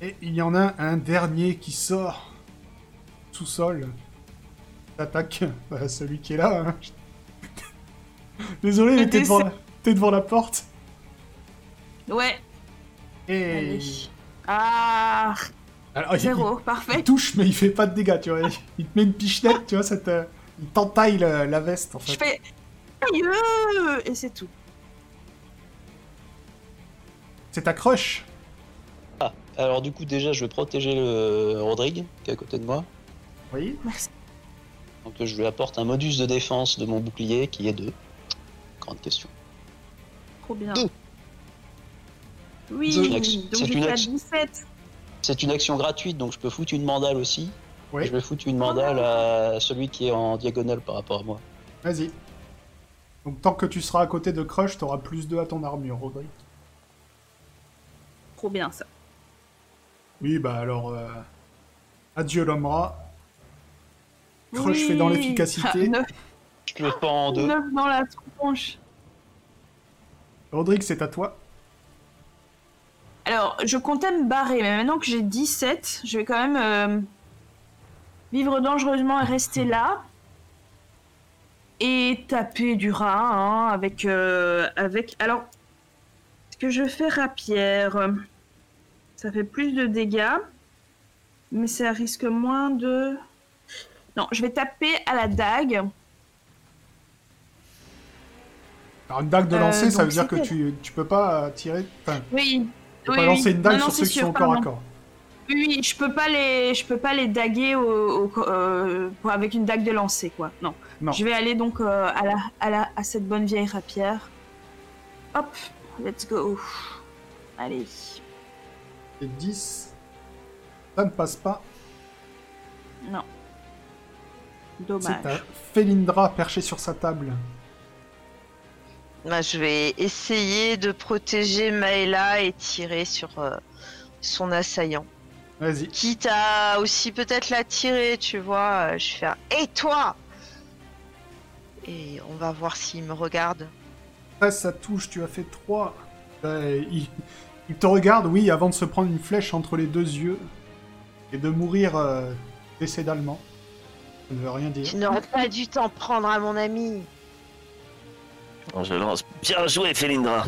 Et il y en a un dernier qui sort. Sous-sol. T'attaques bah, celui qui est là. hein. Désolé, mais t'es devant, la... t'es devant la porte.
Ouais.
Et...
Allez. Ah,
Alors, il-
zéro,
Il,
parfait.
touche, mais il fait pas de dégâts, tu vois. Il te met une pichenette, tu vois, ça te... Il t'entaille la, la veste, en
Je
fait.
fais. Aïe Et c'est tout.
C'est ta crush.
Alors du coup, déjà, je vais protéger le Rodrigue, qui est à côté de moi.
Oui.
Merci.
Donc je lui apporte un modus de défense de mon bouclier, qui est 2. Grande question.
Trop bien.
Deux.
Oui,
C'est une action-
donc
c'est une
j'étais à
action.
17.
C'est une action gratuite, donc je peux foutre une mandale aussi.
Oui.
Et je vais foutre une mandale à celui qui est en diagonale par rapport à moi.
Vas-y. Donc tant que tu seras à côté de Crush, t'auras plus 2 à ton armure, Rodrigue.
Trop bien ça.
Oui, bah alors... euh, Adieu l'homme rat. Crush
Oui.
fait dans l'efficacité.
Ah, neuf,
Je le pends en deux.
neuf dans la tronche.
Rodrigue, c'est à toi.
Alors, je comptais me barrer, mais maintenant que j'ai 17, je vais quand même euh, vivre dangereusement et rester là. Et taper du rat, hein, avec, euh, avec... Alors, ce que je fais rapière, euh, ça fait plus de dégâts, mais ça risque moins de... Non, je vais taper à la dague.
Alors une dague de
Euh,
lancer, ça
donc
veut dire que tu, tu peux pas euh, tirer... Enfin,
Oui.
tu peux
oui,
pas
oui.
lancer une dague
Non,
sur ceux qui sont corps à
pardon.
corps.
Oui, oui, je peux pas les, je peux pas les daguer au, au- euh, pour- avec une dague de lancer, quoi. Non.
Non.
Je vais aller donc euh, à, la, à, la, à cette bonne vieille rapière. Hop, let's go. Allez.
Et 10. Ça ne passe pas.
Non.
C'est
Dommage.
ta Felindra perchée sur sa table.
Bah, je vais essayer de protéger Maëla et tirer sur euh, son assaillant.
Vas-y.
Quitte à aussi peut-être la tirer, tu vois. euh, Je fais un Et toi? Et on va voir s'il me regarde.
13, ça touche, tu as fait 3. il, il te regarde, oui, avant de se prendre une flèche entre les deux yeux et de mourir euh, décédalement. Ça ne veut rien dire.
Tu n'aurais pas dû t'en prendre à mon ami.
Bon, je lance. Bien joué, Felindra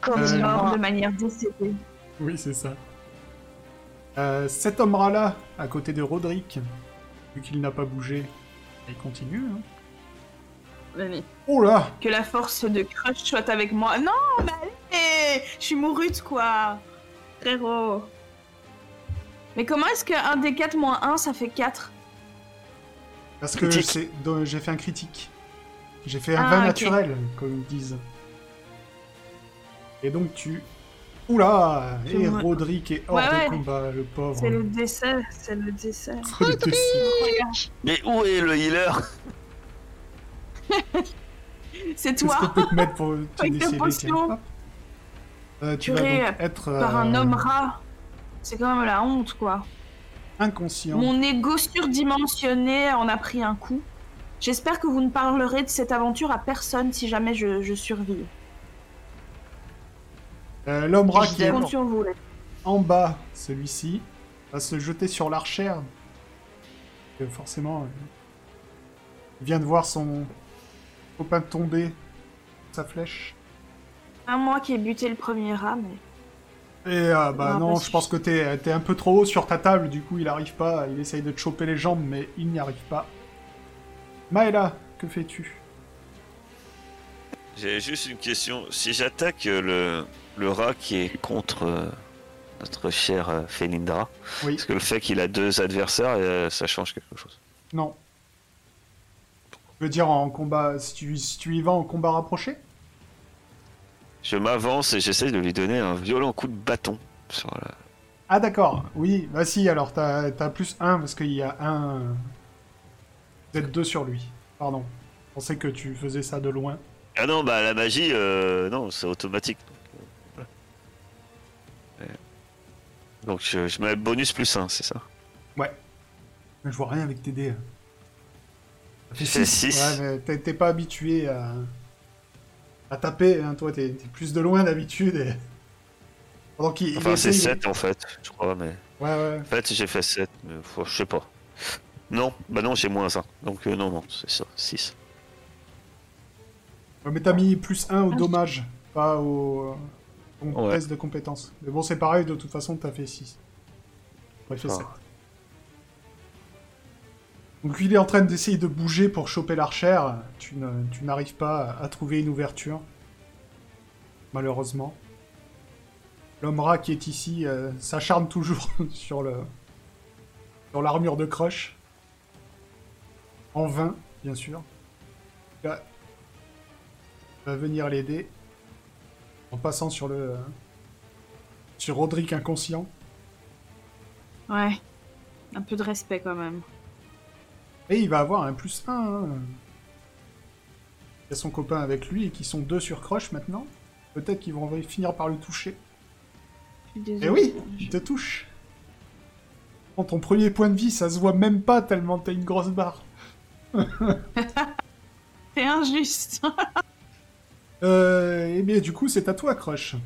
Comme
Euh,
Mort de manière décédée.
Oui, c'est ça. Euh, cet homme là, à côté de Roderick, vu qu'il n'a pas bougé, il continue. hein.
Allez.
Oh là
Que la force de Crush soit avec moi. Non, mais allez Je suis mourute, quoi Frérot. Mais comment est-ce que 1 des 4 moins 1, ça fait 4
Parce que j'ai fait un critique. J'ai fait un
Ah,
vin naturel, comme ils disent. Et donc tu... Oula Et Roderick est hors
Ouais, ouais.
de combat, le pauvre.
C'est le dessert, c'est le dessert. Regarde,
Mais où est le healer?
c'est
Qu'est-ce
toi
qu'on peut te mettre pour te. Euh, Tu vas donc être
par un
euh,
homme rat. C'est quand même la honte, quoi.
inconscient.
Mon ego surdimensionné en a pris un coup. J'espère que vous ne parlerez de cette aventure à personne si jamais je, je survis.
Euh, L'homme rat qui est en bas, celui-ci, va se jeter sur l'archère. Euh, forcément, euh, il vient de voir son copain tomber sa flèche.
Un moi qui ai buté le premier rat, mais...
Et ah, bah
Ah,
non, je pense que t'es t'es un peu trop haut sur ta table, du coup il arrive pas, il essaye de te choper les jambes, mais il n'y arrive pas. Maëla, que fais-tu?
J'ai juste une question. Si j'attaque euh, le, le rat qui est contre euh, notre chère euh, Felindra,
Oui,
est-ce que le fait qu'il a deux adversaires, euh, ça change quelque chose?
Non. Je veux dire en combat, si tu, si tu y vas en combat rapproché?
Je m'avance et j'essaie de lui donner un violent coup de bâton sur la,
Ah d'accord, oui, bah si, alors t'as as plus 1 parce qu'il y a un... Vous êtes deux sur lui, pardon. Je pensais que tu faisais ça de loin.
Ah non, bah la magie, euh, non, c'est automatique. Donc, je, je mets bonus plus 1, c'est ça?
Ouais. Mais je vois rien avec tes dés. Fait
C'est
six.
six.
Ouais, mais t'es- pas habitué à... à taper, hein, toi, t'es plus de loin d'habitude et... Pendant qu'il il
Enfin, c'est
essaye-
7 en fait, je crois, mais.
Ouais, ouais.
En fait, j'ai fait 7, mais faut- je sais pas. Non, bah non, j'ai moins 1. Donc euh, non, non, c'est ça, 6.
Ouais, mais t'as mis plus 1 au dommage, pas au...
Ouais.
test de compétences. Mais bon, c'est pareil, de toute façon, t'as fait 6. Ouais, fait
Ah.
7. Donc il est en train d'essayer de bouger pour choper l'archère. Tu n'arrives pas à trouver une ouverture. Malheureusement. L'homme rat qui est ici euh, s'acharne toujours sur le sur l'armure de Crush. En vain, bien sûr. Là, va venir l'aider en passant sur le sur Roderick inconscient.
Ouais. Un peu de respect quand même.
Et il va avoir un plus 1. hein. Il y a son copain avec lui et qui sont deux sur Crush maintenant. Peut-être qu'ils vont finir par le toucher.
Je.
Et oui, il te touche. Prends ton premier point de vie, ça se voit même pas tellement t'as une grosse barre.
C'est injuste.
Euh, et bien du coup, c'est à toi, Crush.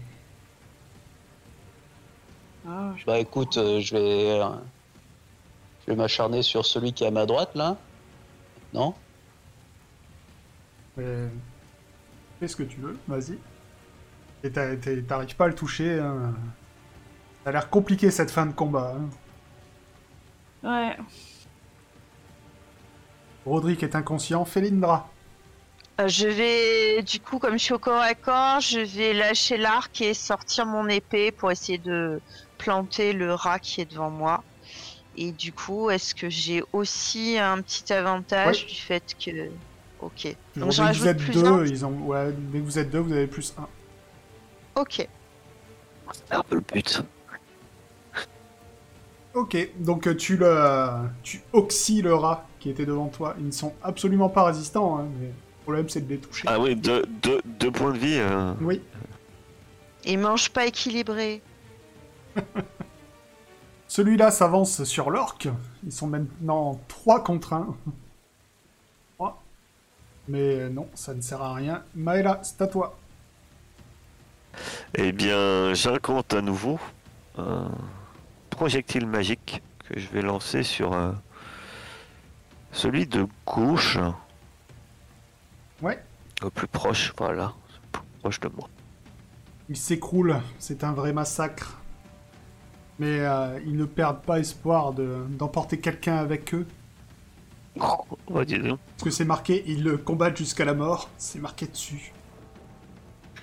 Ah, je-
Bah écoute, euh, je vais. Euh, je vais m'acharner sur celui qui est à ma droite là. Non?
Mais... Fais ce que tu veux, vas-y. Et t'arrives pas à le toucher. hein. Ça a l'air compliqué cette fin de combat. hein.
Ouais.
Roderick est inconscient, Felindra.
Euh, je vais, du coup, comme je suis au corps à corps, je vais lâcher l'arc et sortir mon épée pour essayer de planter le rat qui est devant moi. Et du coup, est-ce que j'ai aussi un petit avantage
Ouais.
du fait que. Ok. Donc j'en
dès que vous
rajoute
êtes
plus
deux,
un.
ils ont... ouais, dès que vous êtes deux, vous avez plus un.
Ok.
C'est un peu le but.
Ok, donc euh, tu le, tu oxy le rat qui était devant toi. Ils ne sont absolument pas résistants, hein, mais le problème c'est de les toucher.
Ah oui, deux, deux, deux points de vie. euh,
Oui,
Et mange pas équilibré.
celui-là s'avance sur l'orque. Ils sont maintenant 3 contre 1. 3. Mais non, ça ne sert à rien. Maëla, c'est à toi.
Eh bien, j'incante à nouveau un projectile magique que je vais lancer sur euh, celui de gauche,
Ouais,
au plus proche, voilà, plus proche de moi.
ils s'écroulent. C'est un vrai massacre. Mais euh, ils ne perdent pas espoir de- d'emporter quelqu'un avec eux.
Oh, dis donc.
Parce que c'est marqué, ils le combattent jusqu'à la mort. C'est marqué dessus.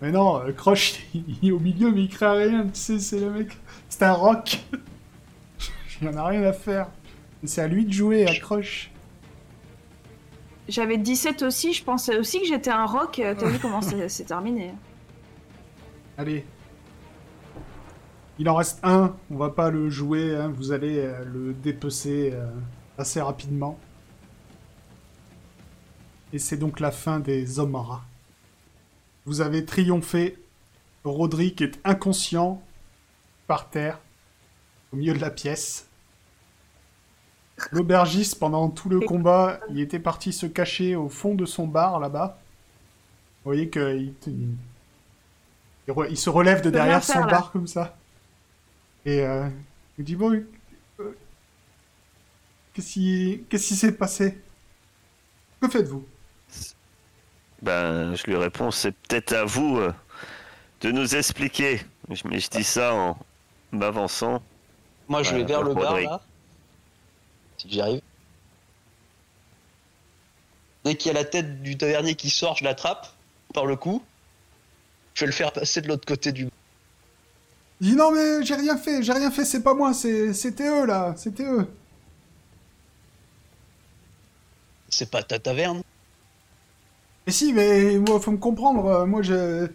mais non, euh, Croche, il est au milieu, mais il crée rien. Tu sais, c'est le mec. C'est un rock. il en a rien à faire. C'est à lui de jouer, à Croche.
J'avais 17 aussi, je pensais aussi que j'étais un rock. T'as vu comment c'est terminé
Allez. Il en reste un. On va pas le jouer. hein. Vous allez euh, le dépecer euh, assez rapidement. Et c'est donc la fin des hommes rats. Vous avez triomphé. Roderick est inconscient par terre, au milieu de la pièce. L'aubergiste, pendant tout le combat, il était parti se cacher au fond de son bar là-bas. Vous voyez qu'il il, se relève de derrière son bar comme ça. Et euh, il dit Bon, euh, qu'est-ce qui s'est passé? Que faites-vous?
Ben, je lui réponds, c'est peut-être à vous euh, de nous expliquer. Je- Mais je dis ça en m'avançant.
Moi, je vais vers le bar là. Si j'y arrive. Dès qu'il y a la tête du tavernier qui sort, je l'attrape par le cou. Je vais le faire passer de l'autre côté du.
Il dit Non, mais j'ai rien fait, j'ai rien fait, c'est pas moi, c'était eux là, c'était eux.
C'est pas ta taverne.
Et si, mais moi, faut me comprendre, euh, moi je.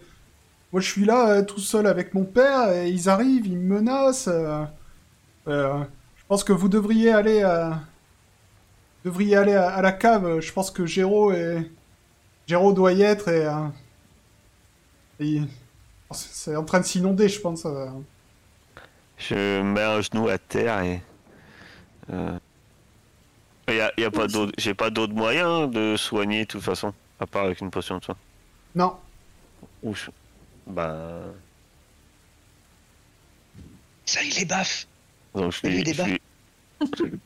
moi, je suis là euh, tout seul avec mon père, et ils arrivent, ils me menacent. euh, euh, je pense que vous devriez aller, euh, devriez aller à, à la cave. Je pense que Géraud est, Géraud doit y être et, et- c'est en train de s'inonder, je pense. euh.
Je mets un genou à terre et. Euh... Y a, y a pas d'autre. J'ai pas d'autre moyen de soigner de toute façon, à part avec une potion de soin.
Non,
Ou je... Bah.
Ça, il est baf.
Donc je lui-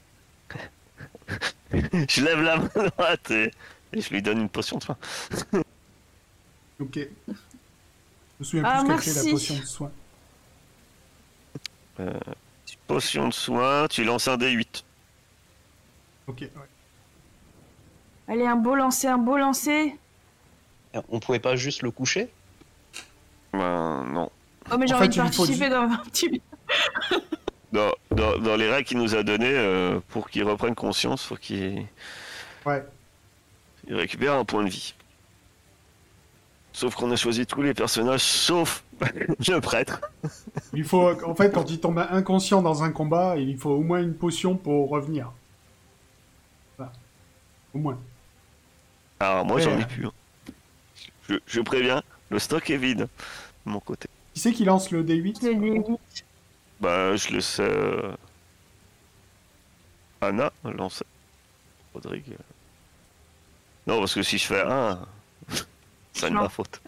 je lève la main droite et... et je lui donne une potion de soin.
ok. Je me souviens
Ah,
plus fait la
merci.
potion de soin.
Potion de soin, tu lances un D8.
Ok, ouais.
Allez, un beau lancer, un beau lancer.
On pouvait pas juste le coucher?
Ben non.
Oh, mais j'ai
En
envie
fait,
de participer dans un petit.
Dans, dans, dans les règles qu'il nous a données, euh, pour qu'il reprenne conscience, faut qu'il
Ouais.
il récupère un point de vie. Sauf qu'on a choisi tous les personnages, sauf le prêtre.
Il faut, en fait, quand il tombe inconscient dans un combat, il faut au moins une potion pour revenir. Voilà. Au moins.
Alors moi j'en ai plus. hein. Je, je préviens, le stock est vide de mon côté.
Qui c'est qui lance le D8
Le D8.
Bah je laisse euh, Anna lancer. Rodrigue. Non parce que si je fais un, c'est de ma faute.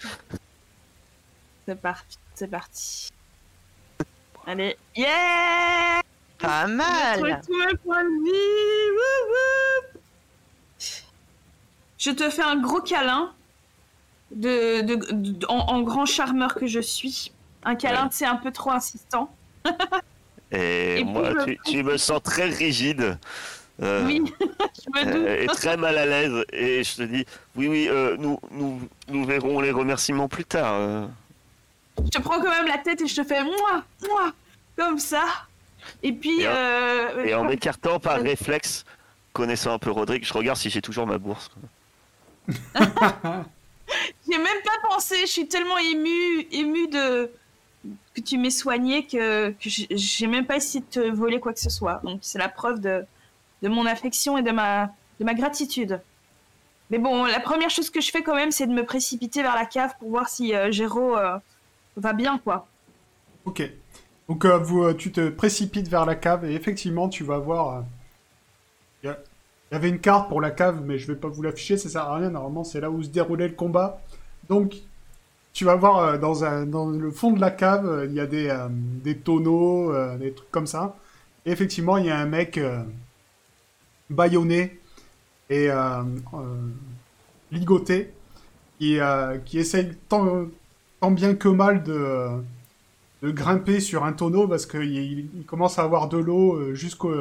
C'est parti. C'est parti. Allez. Yeah
Pas mal.
mes points de vie. Je te fais un gros câlin de, de- de- en, en grand charmeur que je suis. Un câlin,
Ouais.
c'est un peu trop insistant.
Et,
Et
moi tu me sens très rigide. Euh,
Oui, je me doute.
euh, et très mal à l'aise et je te dis oui oui euh, nous, nous nous verrons les remerciements plus tard. euh.
Je te prends quand même la tête et je te fais moi, moi, comme ça. Et puis,
Et en-
euh,
Et en m'écartant par réflexe, connaissant un peu Rodrigue, je regarde si j'ai toujours ma bourse.
j'ai même pas pensé. Je suis tellement émue, émue de que tu m'aies soigné que, que j'ai- j'ai même pas essayé de te voler quoi que ce soit. Donc c'est la preuve de, de mon affection et de ma, de ma gratitude. Mais bon, la première chose que je fais quand même, c'est de me précipiter vers la cave pour voir si euh, euh, va bien, quoi.
Ok. Donc euh, euh, tu te précipites vers la cave et effectivement tu vas voir. Il y, avait une carte pour la cave, mais je vais pas vous l'afficher, ça sert à rien. Normalement, c'est là où se déroulait le combat. Donc tu vas voir dans, un, dans le fond de la cave, il y a des, des tonneaux, des trucs comme ça. Et effectivement, il y a un mec bâillonné et euh, euh, ligoté qui, euh, qui essaye tant, tant bien que mal de grimper sur un tonneau parce qu'il il, il commence à avoir de l'eau jusqu'au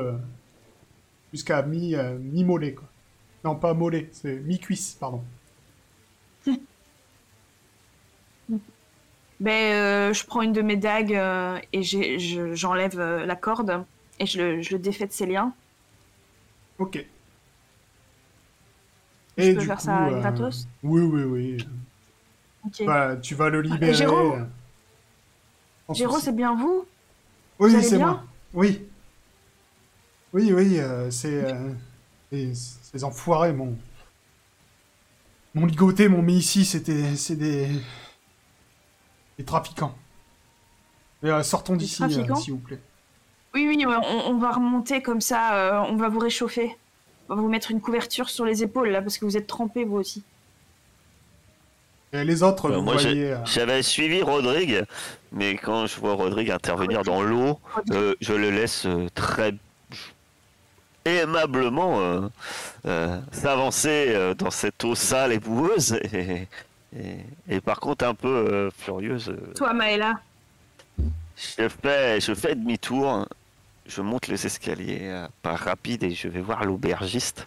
jusqu'à mi mi mollet quoi. Non pas mollet, c'est mi cuisse pardon.
Ben, euh, je prends une de mes dagues et j'enlève la corde et je je le défais de ses liens.
Ok.
Je peux faire ça gratos?
Oui oui oui.
Ok.
Bah, tu vas le libérer. Euh, sans
Géraud,
souci.
c'est bien vous?
Oui c'est moi. Oui. Oui oui euh, c'est euh, ces enfoirés m'ont m'ont ligoté m'ont mis ici c'était c'est des des trafiquants. Et, euh, sortons d'ici euh, s'il vous plaît.
Oui, oui, on, on va remonter comme ça, euh, on va vous réchauffer. On va vous mettre une couverture sur les épaules là parce que vous êtes trempés vous aussi.
Et les autres,
Euh,
vous
moi,
voyez... euh,
J'avais suivi Rodrigue, mais quand je vois Rodrigue intervenir dans l'eau, euh, je le laisse euh, très aimablement euh, euh, s'avancer euh, dans cette eau sale et boueuse et, et, et par contre un peu euh, furieuse.
Toi Maëla,
Je fais, je fais demi-tour, je monte les escaliers euh, pas rapide et je vais voir l'aubergiste.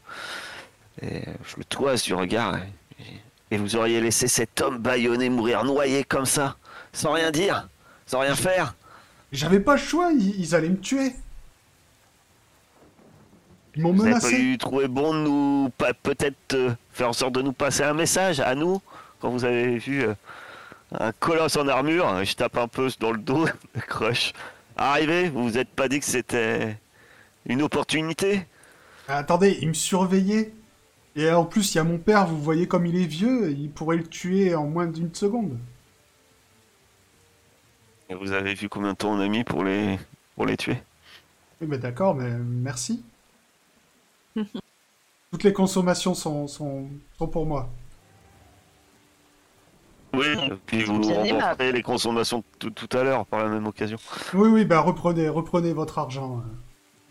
Et je le toise du regard. Et, et vous auriez laissé cet homme bâillonné mourir noyé comme ça, sans rien dire, sans rien faire.
J'avais pas le choix, ils, ils allaient me tuer. Ils m'ont
Vous pas
menacé.
eu trouvé bon de nous, peut-être euh, faire en sorte de nous passer un message à nous quand vous avez vu euh, un colosse en armure. Je tape un peu dans le dos de Crush. Arrivé, vous vous êtes pas dit que c'était une opportunité?
Ah, Attendez, il me surveillait. Et en plus, il y a mon père, vous voyez comme il est vieux, il pourrait le tuer en moins d'une seconde.
Et Vous avez vu combien de temps on a mis pour les, pour les tuer?
Eh ben d'accord, mais merci. Toutes les consommations sont, sont, sont pour moi.
Oui, puis vous remporterez les consommations tout, tout à l'heure par la même occasion.
Oui, oui, bah reprenez, reprenez votre argent.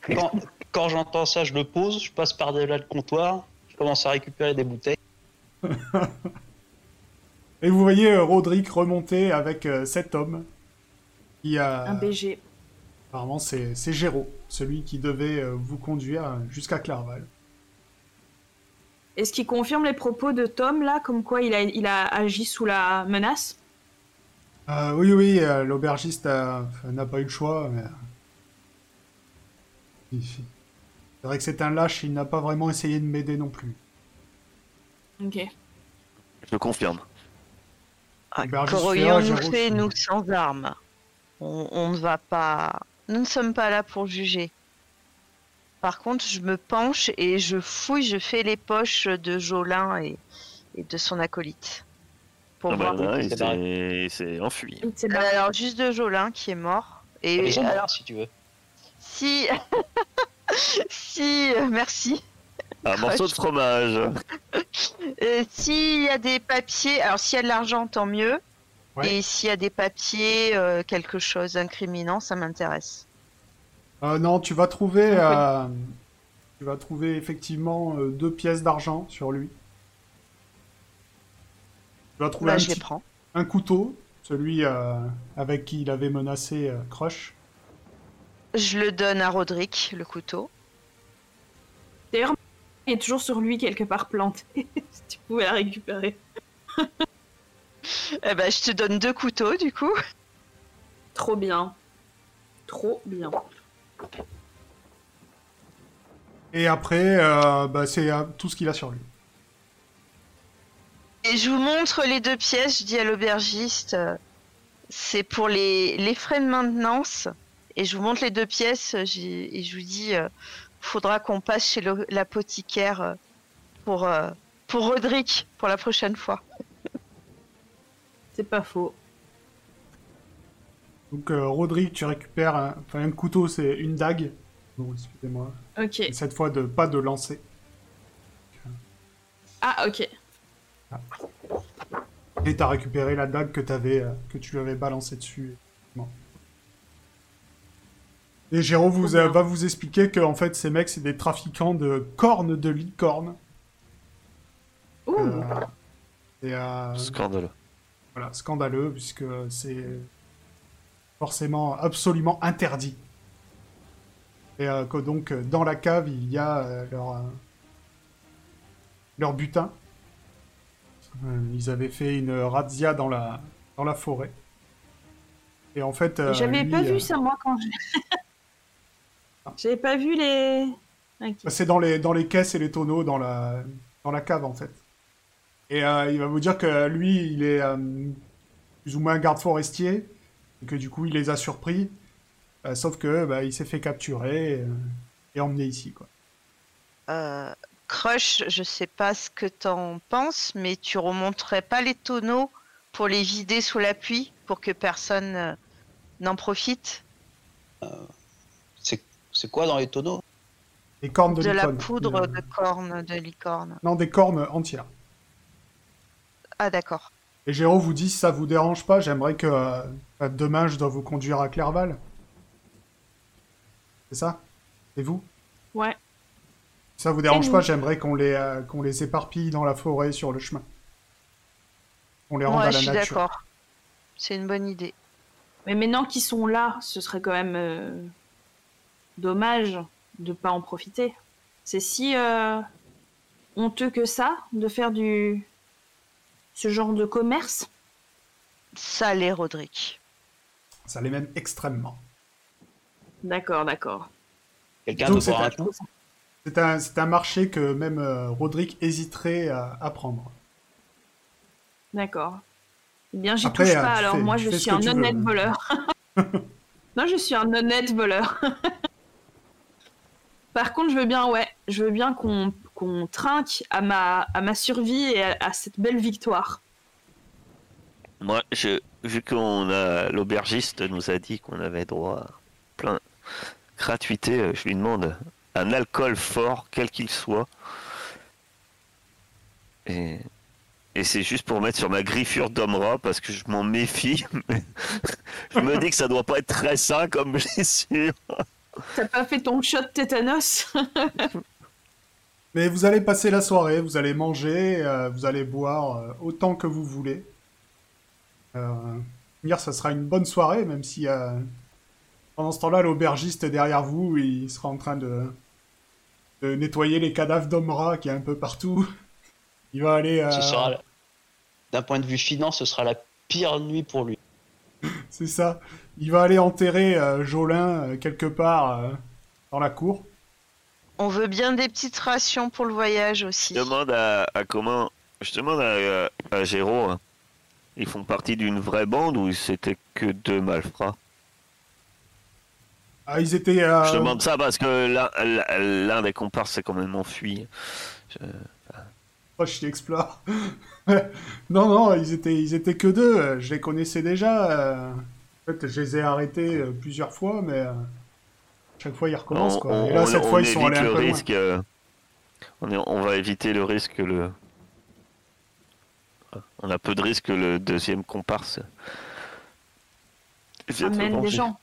Quand, quand j'entends ça, je le pose, je passe par-delà le comptoir, je commence à récupérer des bouteilles.
Et vous voyez euh, Roderick remonter avec euh, cet homme qui a...
Un BG.
Apparemment, c'est c'est Géraud, celui qui devait euh, vous conduire jusqu'à Clerval.
Est-ce qu'il confirme les propos de Tom là, comme quoi il a, il a agi sous la menace?
Euh, oui, oui, euh, l'aubergiste a- n'a pas eu le choix. mais- C'est vrai que c'est un lâche, il n'a pas vraiment essayé de m'aider non plus.
Ok.
Je confirme.
Ah,
Aubergiste
Qu'aurions-nous
Féa,
fait, nous, sans armes on, on ne va pas... Nous ne sommes pas là pour juger. Par contre, je me penche et je fouille, je fais les poches de Jolin et, et de son acolyte. Pour
Ah bah,
voir.
là, il
c'est
s'est il s'est enfui.
C'est
Euh, Alors, juste de Jolin qui est mort. Et
sont morts,
alors,
si tu veux.
si... si... merci.
Un morceau de fromage.
Euh, s'il y a des papiers, alors s'il y a de l'argent, tant mieux.
Ouais.
Et s'il y a des papiers, euh, quelque chose d'incriminant, ça m'intéresse.
Euh, non, tu vas trouver, euh, tu vas trouver effectivement euh, deux pièces d'argent sur lui. Tu vas trouver
Bah,
un,
je les
petit-
prends.
un couteau, celui euh, avec qui il avait menacé euh, Crush.
Je le donne à Roderick, le couteau.
D'ailleurs, il est toujours sur lui quelque part planté. si tu pouvais la récupérer.
Eh ben, je te donne deux couteaux, du coup.
Trop bien. Trop bien.
Et après, euh, bah, c'est euh, tout ce qu'il a sur lui.
Et je vous montre les deux pièces. Je dis à l'aubergiste, euh, c'est pour les, les frais de maintenance. Et je vous montre les deux pièces. j'ai- Et je vous dis, euh, faudra qu'on passe chez l'apothicaire pour, euh, pour Roderick pour la prochaine fois.
C'est pas faux.
Donc, euh, Roderick, tu récupères un, enfin, un couteau, c'est une dague. Bon, excusez-moi.
Ok.
Et cette fois, de pas de lancer.
Ah, ok.
Et t'as récupéré la dague que t'avais, euh, que tu lui avais balancée dessus. Bon. Et Géraud vous, euh, va vous expliquer que en fait ces mecs c'est des trafiquants de cornes de licorne.
Ouh.
Euh, et euh,
Scandaleux.
voilà, scandaleux puisque c'est forcément absolument interdit. Et euh, que donc euh, dans la cave il y a euh, leur, euh, leur butin. Ils avaient fait une razzia dans la, dans la forêt. Et en fait.
J'avais pas vu ça, moi, quand je... J'avais pas vu les...
Bah, C'est dans les, dans les caisses et les tonneaux dans la, dans la cave, en fait. Et il va vous dire que lui, il est plus ou moins garde forestier, et que du coup, il les a surpris, euh, sauf que bah, il s'est fait capturer euh, et emmener ici, quoi.
Euh, Crush, je sais pas ce que t'en penses, mais tu remonterais pas les tonneaux pour les vider sous la pluie pour que personne n'en profite?
C'est c'est quoi dans les tonneaux?
Des cornes de,
De la
licorne.
poudre
Euh,
de corne de licorne.
Non, des cornes entières.
Ah d'accord.
Et Géraud vous dit, si ça vous dérange pas, j'aimerais que euh, demain, je dois vous conduire à Clerval. C'est ça? C'est vous?
Ouais.
Si ça vous dérange pas, j'aimerais qu'on les, euh, qu'on les éparpille dans la forêt sur le chemin. On les rende
Moi,
à
je
la
suis
nature.
d'accord. C'est une bonne idée.
Mais maintenant qu'ils sont là, ce serait quand même euh, dommage de pas en profiter. C'est si euh, honteux que ça de faire du ce genre de commerce.
Ça l'est, Roderick.
Ça les même extrêmement.
D'accord, d'accord.
Quelqu'un veut
c'est un- C'est un, c'est un marché que même euh, Roderick hésiterait à, à prendre.
D'accord. Eh bien, j'y
Après,
touche
euh,
pas,
tu
alors
fais-
moi je suis un
veux.
honnête voleur. non, je suis un honnête voleur. Par contre, je veux bien, ouais, je veux bien qu'on qu'on trinque à ma, à ma survie et à, à cette belle victoire.
Moi, je, vu qu'on a l'aubergiste nous a dit qu'on avait droit à plein gratuité, euh, je lui demande un alcool fort, quel qu'il soit. Et, et c'est juste pour mettre sur ma griffure d'homme rat parce que je m'en méfie. je me dis que ça doit pas être très sain comme blessure.
T'as pas fait ton shot tétanos?
Mais vous allez passer la soirée, vous allez manger, euh, vous allez boire euh, autant que vous voulez. Euh, dire, ça sera une bonne soirée, même si euh, pendant ce temps-là, l'aubergiste derrière vous, il sera en train de, de nettoyer les cadavres rats qui est un peu partout. Il va aller. euh,
Ce sera, la- d'un point de vue finance, ce sera la pire nuit pour lui.
C'est ça. Il va aller enterrer euh, Jolin euh, quelque part euh, dans la cour.
On veut bien des petites rations pour le voyage aussi.
Je demande à, à comment. Je demande à, à Géraud. hein. Ils font partie d'une vraie bande ou c'était que deux malfrats?
Ah, ils étaient. euh,
Je demande ça parce que l'un- des comparses s'est quand même enfui. Je-
Proche, il explore. non, non, ils étaient, ils étaient que deux. Je les connaissais déjà. euh. En fait, je les ai arrêtés euh, plusieurs fois, mais euh, chaque fois ils recommencent.
On,
Quoi.
on-
Et là,
on-
cette
on
fois, ils sont
évite
allés un
le
peu loin.
risque. euh, on, est- on va éviter le risque que le. On a peu de risque que le deuxième comparse.
Amène des gens.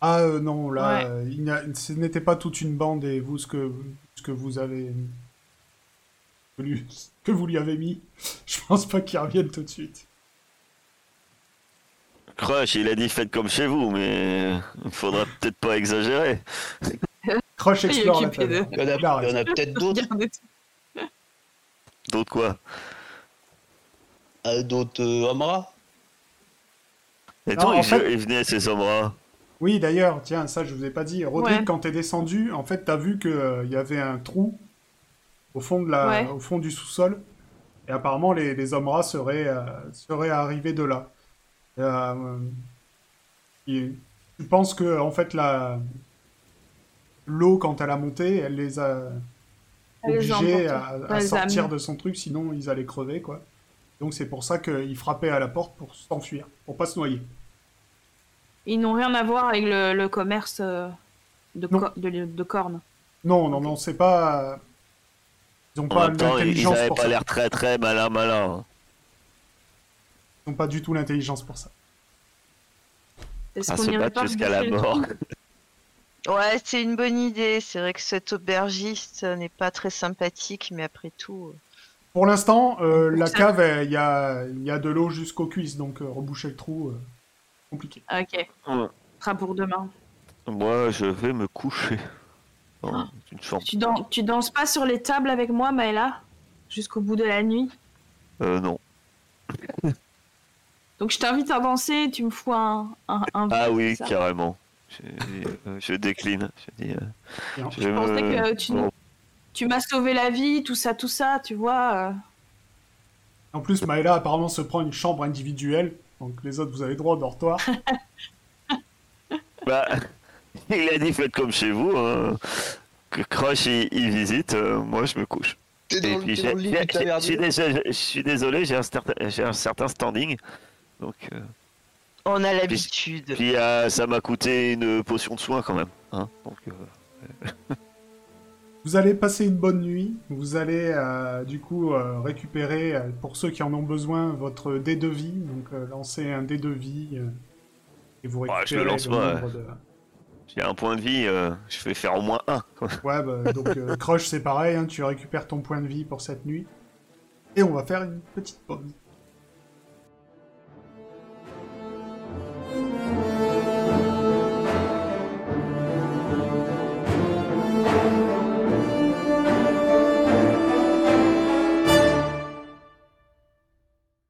Ah euh, non, là,
Ouais.
euh, il n'y a- ce n'était pas toute une bande et vous, ce que, ce que vous avez. que lui- que vous lui avez mis, je pense pas qu'il revienne tout de suite.
Crush, il a dit faites comme chez vous, mais il faudra peut-être pas exagérer.
Crush
Il
explore la
de-.
Il y en a,
Il
il peut-être d'autres.
D'autres quoi?
Euh, d'autres euh, rats.
Et toi, ils,
fait-
ils venaient ces hommes-là.
Oui, d'ailleurs, tiens, ça je vous ai pas dit. Rodrigue,
Ouais.
quand t'es descendu, en fait, t'as vu qu'il y avait un trou au fond, de la,
Ouais.
au fond du sous-sol. Et apparemment, les, les hommes rats seraient, euh, seraient arrivés de là. Euh, et tu penses que, en fait, la l'eau, quand elle a monté, elle les a
les
obligés à, sortir de son truc, sinon ils allaient crever, quoi. Donc c'est pour ça qu'ils frappaient à la porte pour s'enfuir, pour pas se noyer.
Ils n'ont rien à voir avec le, le commerce euh, de,
Non.
co- de, de cornes.
Non, non, non, c'est pas... Ils ont
En
pas
ils
l'intelligence
avaient
pour
pas l'air très très malin malin.
Ils n'ont pas du tout l'intelligence pour ça.
Est-ce
À
qu'on
se
irait
battre
pas
jusqu'à la mort.
Ouais, c'est une bonne idée. C'est vrai que cet aubergiste n'est pas très sympathique, mais après tout. euh,
Pour l'instant, euh, la cave, euh, il y a, il y a de l'eau jusqu'aux cuisses, donc euh, reboucher le trou, euh, compliqué.
Ah, Ok,
Ouais.
ce sera pour demain.
Moi, je vais me coucher. Dans
Ah.
une chambre.
Tu, dan- tu danses pas sur les tables avec moi, Maëla Jusqu'au bout de la nuit?
Euh, non.
Donc je t'invite à danser, tu me fous un, un, un
Ah oui, carrément. Je, euh, je décline. Je dis. euh, je
pensais que tu,
Bon,
tu m'as sauvé la vie, tout ça, tout ça, tu vois. euh.
En plus, Maëla apparemment se prend une chambre individuelle, donc les autres, vous avez droit au dortoir.
Bah, il a dit faites comme chez vous. Hein. Que Crush il, il visite, euh, moi je me couche. Je suis désolé, un, j'ai un certain standing. Donc, euh,
On a l'habitude.
puis euh, ça m'a coûté une potion de soin quand même. Hein. Donc, euh,
Vous allez passer une bonne nuit. Vous allez euh, du coup euh, récupérer, pour ceux qui en ont besoin, votre dé de vie. Donc euh, lancez un dé de vie euh, et vous
Ouais,
récupérez
je le lance
le
pas,
nombre de...
j'ai un point de vie, euh, je vais faire au moins un. quoi.
Ouais, bah, donc euh, Crush c'est pareil, hein, tu récupères ton point de vie pour cette nuit. Et on va faire une petite pause.